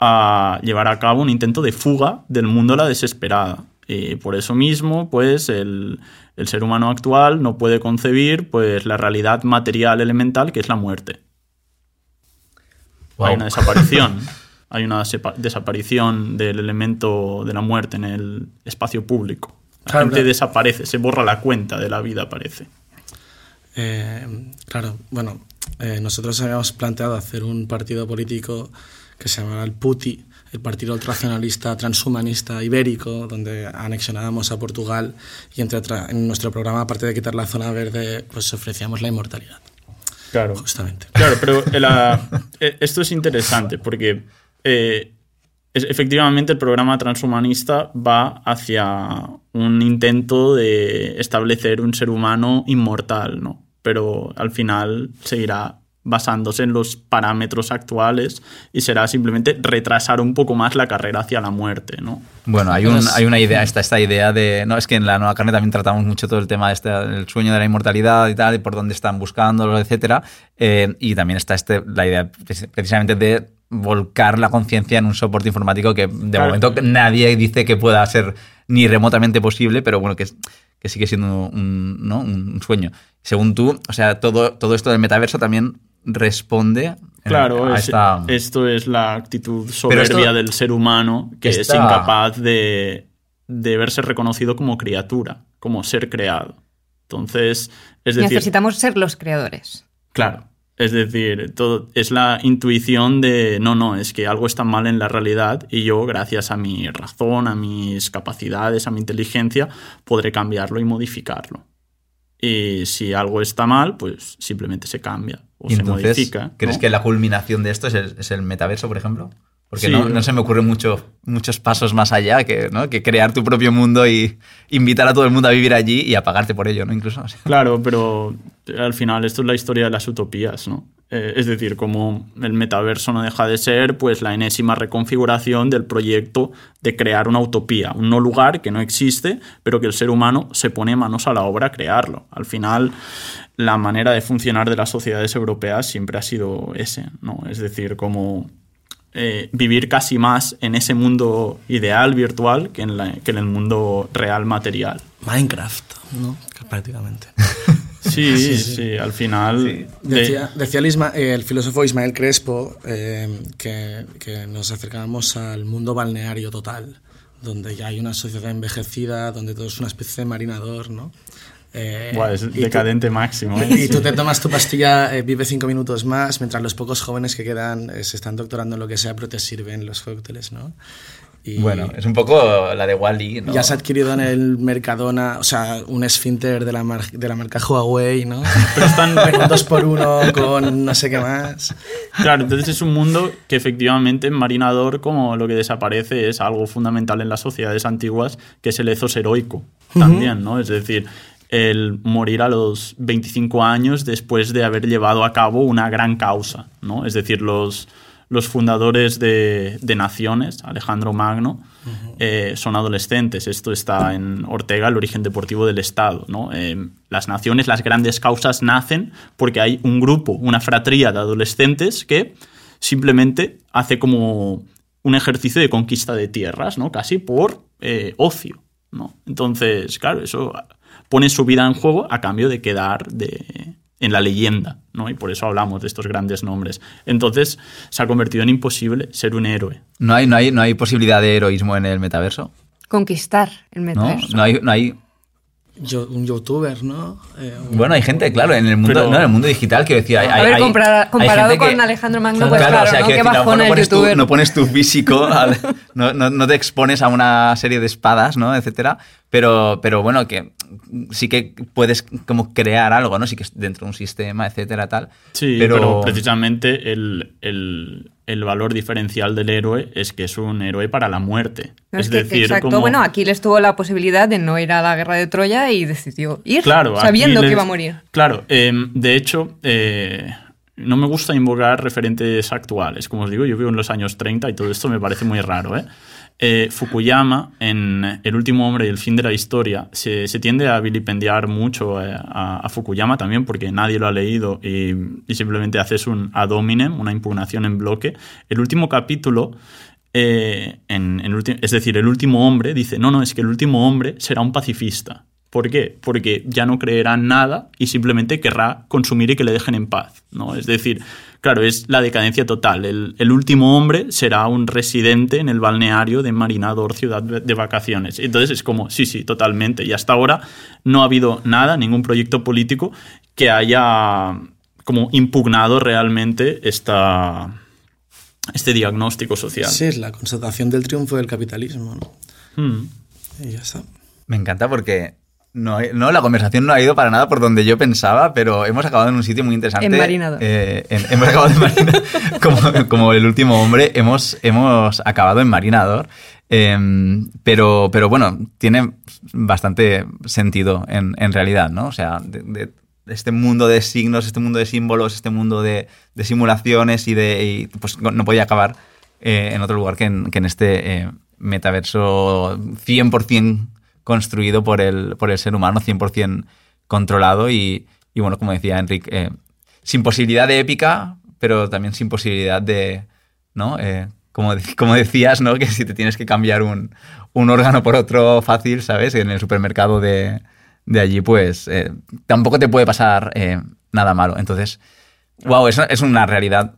a llevar a cabo un intento de fuga del mundo a la desesperada. Y por eso mismo, pues el, el ser humano actual no puede concebir pues, la realidad material elemental que es la muerte. Wow. Hay una desaparición. Hay una desaparición del elemento de la muerte en el espacio público. La Claro, gente claro. desaparece, se borra la cuenta de la vida, parece. Eh, claro, bueno, eh, nosotros habíamos planteado hacer un partido político que se llamaba el PUTI, el Partido Ultranacionalista Transhumanista Ibérico, donde anexionábamos a Portugal y entre otra, en nuestro programa, aparte de quitar la zona verde, pues ofrecíamos la inmortalidad, Claro. justamente. Claro, pero la- eh, esto es interesante porque eh, es- efectivamente el programa transhumanista va hacia un intento de establecer un ser humano inmortal, ¿no? Pero al final seguirá basándose en los parámetros actuales y será simplemente retrasar un poco más la carrera hacia la muerte, ¿no? Bueno, hay, un- hay una idea, esta, esta idea de. No, es que en la nueva carne también tratamos mucho todo el tema este, del sueño de la inmortalidad y tal, y por dónde están buscándolo, etcétera. Eh, y también está este, la idea precis- precisamente de volcar la conciencia en un soporte informático que de Claro. momento nadie dice que pueda ser ni remotamente posible, pero bueno, que, es- que sigue siendo un, ¿no? un sueño. Según tú, o sea, todo, todo esto del metaverso también responde Claro, a es- esto es la actitud soberbia del ser humano que es incapaz de, de verse reconocido como criatura, como ser creado. Entonces, es decir, Necesitamos ser los creadores. claro, es decir, todo, es la intuición de no, no, es que algo está mal en la realidad y yo, gracias a mi razón, a mis capacidades, a mi inteligencia, podré cambiarlo y modificarlo. Y si algo está mal, pues simplemente se cambia o Y se entonces, modifica. ¿Crees ¿no? que la culminación de esto es el, es el metaverso, por ejemplo? Porque Sí. no, no se me ocurren mucho, muchos pasos más allá que, ¿no? que crear tu propio mundo y invitar a todo el mundo a vivir allí y a pagarte por ello, ¿no? Incluso. o sea. Claro, pero al final esto es la historia de las utopías, ¿no? Eh, es decir, como el metaverso no deja de ser pues la enésima reconfiguración del proyecto de crear una utopía, un no lugar que no existe, pero que el ser humano se pone manos a la obra a crearlo. Al final, la manera de funcionar de las sociedades europeas siempre ha sido ese, ¿no? Es decir, como eh, vivir casi más en ese mundo ideal virtual que en, la- que en el mundo real material. Minecraft, ¿no? Prácticamente. Sí, sí, al final. de- Decía, decía el, Isma- eh, el filósofo Ismael Crespo eh, que, que nos acercábamos al mundo balneario total, donde ya hay una sociedad envejecida, donde todo es una especie de marinador, ¿no? Eh, Buah, es y tú- decadente máximo. ¿eh? Y tú te tomas tu pastilla, eh, vive cinco minutos más, mientras los pocos jóvenes que quedan eh, se están doctorando en lo que sea, pero te sirven los cócteles, ¿no? Y Bueno, es un poco la de Wally, ¿no? ya has adquirido en el Mercadona, o sea, un esfínter de la, mar- de la marca Huawei, ¿no? Pero están. Dos por uno, con no sé qué más. Claro, entonces es un mundo que efectivamente en Marinador, como lo que desaparece, es algo fundamental en las sociedades antiguas, que es el ethos heroico también, ¿no? Es decir, el morir a los 25 años después de haber llevado a cabo una gran causa, ¿no? Es decir, los, los fundadores de, de naciones, Alejandro Magno, eh, son adolescentes. Esto está en Ortega, el origen deportivo del Estado. ¿no? Eh, las naciones, las grandes causas nacen porque hay un grupo, una fratría de adolescentes que simplemente hace como un ejercicio de conquista de tierras, ¿no? casi por eh, ocio. ¿no? Entonces, claro, eso pone su vida en juego a cambio de quedar de, en la leyenda, ¿no? Y por eso hablamos de estos grandes nombres. Entonces, se ha convertido en imposible ser un héroe. ¿No hay, no, hay, ¿No hay posibilidad de heroísmo en el metaverso? Conquistar el ¿No? metaverso. No hay, no hay... Yo, un youtuber, ¿no? Eh, un- Bueno, hay gente, claro, en el mundo, Pero- no, en el mundo digital, quiero decir, hay, A ver, hay- compara- hay comparado que- con Alejandro Magno, pues claro, o sea, ¿no? decir, bajón pones, tu, youtuber. no pones tu físico, al- no, no- no te expones a una serie de espadas, ¿no? Etcétera, pero, pero bueno, que sí que puedes como crear algo, ¿no? Sí que es dentro de un sistema, etcétera, tal. Sí, pero, precisamente el, el- el valor diferencial del héroe es que es un héroe para la muerte. No, es es que- decir, exacto. como- Bueno, Aquiles tuvo la posibilidad de no ir a la guerra de Troya y decidió ir, Claro, sabiendo Aquiles- que iba a morir. Claro, eh, de hecho, eh, no me gusta invocar referentes actuales. Como os digo, yo vivo en los años 30 y todo esto me parece muy raro. ¿eh? Eh, Fukuyama, en El último hombre y el fin de la historia, se, tiende a vilipendiar mucho eh, a, Fukuyama también porque nadie lo ha leído y, simplemente haces un ad hominem, una impugnación en bloque. El último capítulo en, es decir, el último hombre dice, no, no, es que el último hombre será un pacifista. ¿Por qué? Porque ya no creerá nada y simplemente querrá consumir y que le dejen en paz. ¿no? Es decir, claro, es la decadencia total. El, último hombre será un residente en el balneario de Marinador, ciudad de vacaciones. Entonces es como, sí, sí, totalmente. Y hasta ahora no ha habido nada, ningún proyecto político que haya como impugnado realmente esta, este diagnóstico social. Sí, es la constatación del triunfo del capitalismo. ¿no? Hmm. Y ya está. Me encanta porque no, no, la conversación no ha ido para nada por donde yo pensaba, pero hemos acabado en un sitio muy interesante. En Marinador. Eh, hemos acabado en Marinador. como, como, el último hombre, hemos, hemos acabado en Marinador. Em, pero, pero bueno, tiene bastante sentido en, en realidad, ¿no? O sea, de, este mundo de signos, este mundo de símbolos, este mundo de, de simulaciones y de. pues no podía acabar eh, en otro lugar que en, que en este eh, metaverso 100% construido por el, por el ser humano, 100% controlado y, y, bueno, como decía Enrique, eh, sin posibilidad de épica, pero también sin posibilidad de, ¿no? Eh, como, como decías, ¿no? Que si te tienes que cambiar un, un órgano por otro fácil, ¿sabes? En el supermercado de, de allí, pues eh, tampoco te puede pasar nada malo. Entonces, wow, es una realidad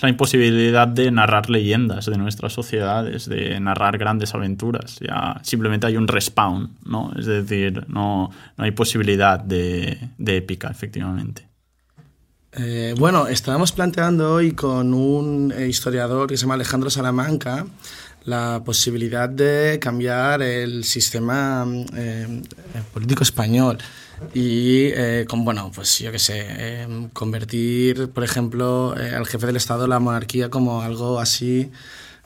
la imposibilidad de narrar leyendas de nuestras sociedades, de narrar grandes aventuras. Ya simplemente hay un respawn, ¿no? Es decir, no, no hay posibilidad de, épica, efectivamente. Eh, bueno, estábamos planteando hoy con un eh, historiador que se llama Alejandro Salamanca la posibilidad de cambiar el sistema eh, político español y eh, con, bueno, pues yo qué sé, em, convertir, por ejemplo, eh, al jefe del Estado la monarquía como algo así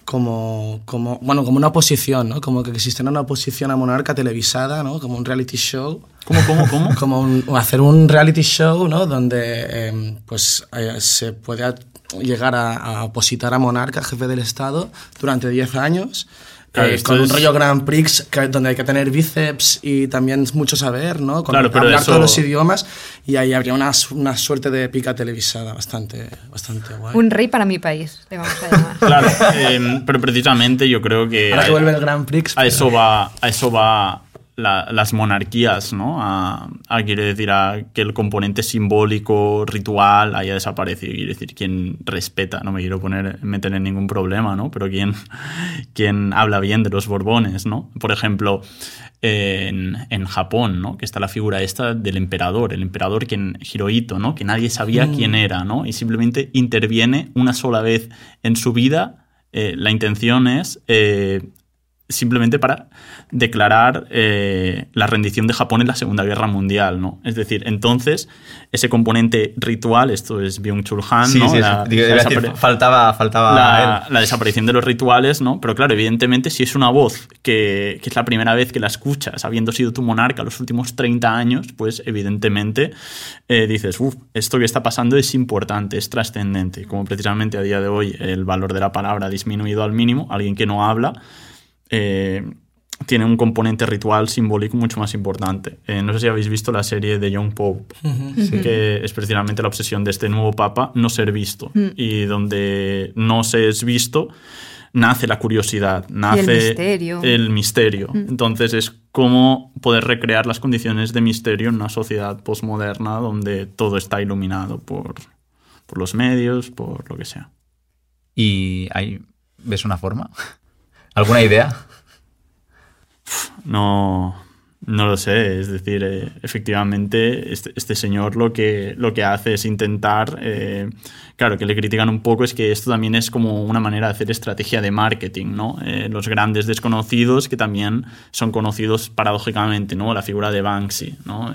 como, como, bueno, como una oposición, ¿no? Como que existiera una oposición a monarca televisada, ¿no? Como un reality show. ¿Cómo, cómo, cómo? como hacer un reality show, ¿no? Donde em, pues eh, se puede llegar a, a, opositar a monarca, jefe del Estado, durante 10 años eh, con un rollo Grand Prix donde hay que tener bíceps y también mucho saber, ¿no? Con claro, pero hablar eso... todos los idiomas y ahí habría una, una, suerte de pica televisada bastante, bastante guay. Un rey para mi país, le vamos a llamar. Claro, eh, pero precisamente yo creo que... Ahora que vuelve el Grand Prix... A, eso va, a eso va las monarquías, ¿no? A, quiere decir a que el componente simbólico, ritual, haya desaparecido. Quiere decir, quien respeta, no me quiero poner, meter en ningún problema, ¿no? Pero quien, quien habla bien de los Borbones, ¿no? Por ejemplo, en, en, Japón, ¿no? Que está la figura esta del emperador, el emperador quien, Hirohito, ¿no? Que nadie sabía mm. quién era, ¿no? Y simplemente interviene una sola vez en su vida. Eh, la intención es eh, simplemente para declarar eh, la rendición de Japón en la Segunda Guerra Mundial, ¿no? Es decir, entonces, ese componente ritual, esto es Byung-Chul Han, ¿no? la, faltaba, faltaba la, desaparición de los rituales, ¿no? Pero claro, evidentemente, si es una voz que, es la primera vez que la escuchas, habiendo sido tu monarca los últimos 30 años, pues evidentemente eh, dices, uff, esto que está pasando es importante, es trascendente, como precisamente a día de hoy el valor de la palabra ha disminuido al mínimo, alguien que no habla, eh, tiene un componente ritual simbólico mucho más importante. Eh, no sé si habéis visto la serie de Young Pope, que es precisamente la obsesión de este nuevo papa, no ser visto. Mm. Y donde no se es visto, nace la curiosidad, nace el misterio. Mm. Entonces es cómo poder recrear las condiciones de misterio en una sociedad postmoderna donde todo está iluminado por, por los medios, por lo que sea. ¿Y ahí ves una forma? ¿Alguna idea? No, no lo sé. Es decir, eh, efectivamente, este, este, señor lo que, lo que hace es intentar. Eh, claro, que le critican un poco es que esto también es como una manera de hacer estrategia de marketing, ¿no? Eh, los grandes desconocidos que también son conocidos paradójicamente, ¿no? La figura de Banksy, ¿no?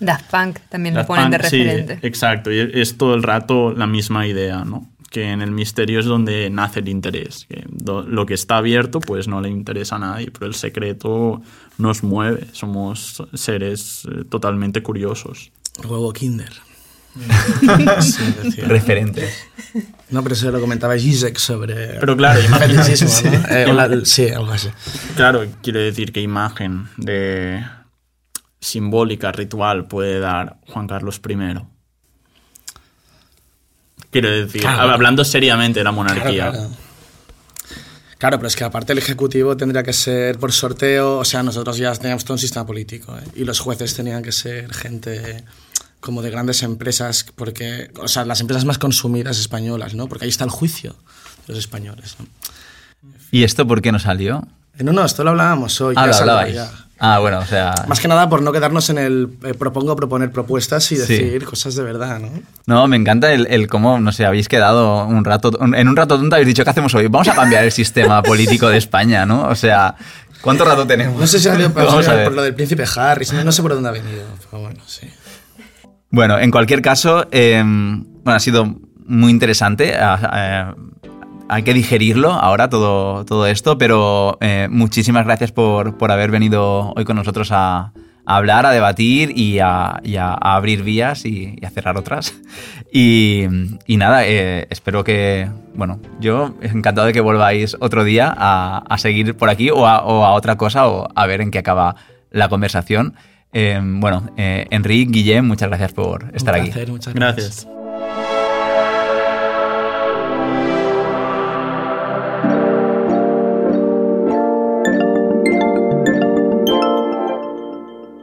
Daft Punk también lo ponen de referente. Sí, exacto. Y es todo el rato la misma idea, ¿no? Que en el misterio es donde nace el interés. Que lo que está abierto pues no le interesa a nadie, pero el secreto nos mueve, somos seres eh, totalmente curiosos. Huevo Kinder. Sí, referentes. No, pero eso lo comentaba Zizek sobre Pero claro, imagínate. feticismo, ¿no? Eh, la- sí, algo así. Claro, quiero decir que imagen de simbólica, ritual puede dar Juan Carlos I. Quiero decir, Claro. hablando seriamente de la monarquía. Claro, claro. Claro, pero es que aparte el Ejecutivo tendría que ser por sorteo, o sea, nosotros ya teníamos todo un sistema político, ¿eh? y los jueces tenían que ser gente como de grandes empresas, porque, o sea, las empresas más consumidas españolas, ¿no? Porque ahí está el juicio de los españoles, ¿no? ¿Y esto por qué no salió? Eh, No, no, esto lo hablábamos hoy. Ah, ya lo hablabais. ya. Ah, bueno, o sea... Más que nada por no quedarnos en el eh, propongo proponer propuestas y Sí. decir cosas de verdad, ¿no? No, me encanta el, el cómo, no sé, habéis quedado un rato, en un rato tonto habéis dicho, ¿qué hacemos hoy? Vamos a cambiar el sistema político de España, ¿no? O sea, ¿cuánto rato tenemos? No sé si ha salido por, lo del príncipe Harry, no, no sé por dónde ha venido, pero bueno, sí. Bueno, en cualquier caso, eh, bueno, ha sido muy interesante. ah, eh, hay que digerirlo ahora todo, todo esto, pero eh, muchísimas gracias por, por haber venido hoy con nosotros a, a hablar, a debatir y a, y a- a abrir vías y, y a cerrar otras. Y, y nada, eh, espero que, bueno, yo encantado de que volváis otro día a, a seguir por aquí o a, o a otra cosa o a ver en qué acaba la conversación. Eh, bueno, eh, Enrique, Guillem, muchas gracias por estar Un aquí. placer, muchas gracias. Gracias.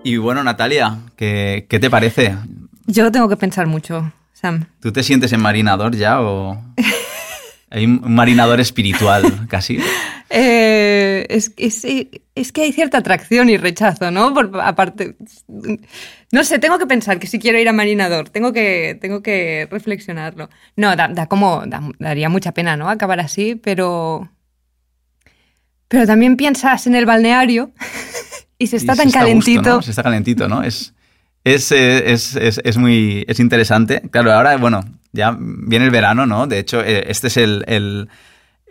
Y bueno, Natalia, ¿qué, qué te parece? Yo tengo que pensar mucho, Sam. ¿Tú te sientes en marinador ya o...? Hay un marinador espiritual, casi. Eh, es, es- es que hay cierta atracción y rechazo, ¿no? Por, aparte, no sé, tengo que pensar que si quiero ir a Marinador, tengo que, tengo que reflexionarlo. No, da, da como, da- daría mucha pena, ¿no? Acabar así, pero... Pero también piensas en el balneario y se está Y tan se a gusto, calentito. ¿no? Se está calentito, ¿no? Es, es, es, es, es muy es interesante. Claro, ahora, bueno, ya viene el verano, ¿no? De hecho, eh, este es el, el,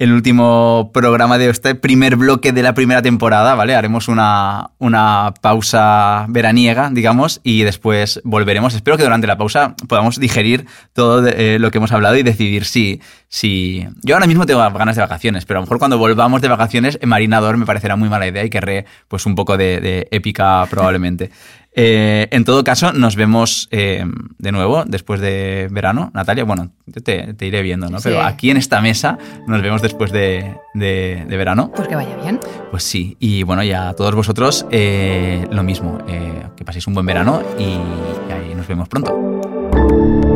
el último programa de este primer bloque de la primera temporada, ¿vale? Haremos una, una pausa veraniega, digamos, y después volveremos. Espero que durante la pausa podamos digerir todo de- eh, lo que hemos hablado y decidir si, si... Yo ahora mismo tengo ganas de vacaciones, pero a lo mejor cuando volvamos de vacaciones, en Marinador me parecerá muy mala idea y querré pues un poco de, de épica probablemente. Eh, en todo caso, nos vemos eh, de nuevo después de verano. Natalia, bueno, yo te, te iré viendo, ¿no? Sí. Pero aquí en esta mesa nos vemos después de, de- de verano. Pues que vaya bien. Pues sí, y bueno, y a todos vosotros eh, lo mismo, que paséis un buen verano y, y ahí nos vemos pronto.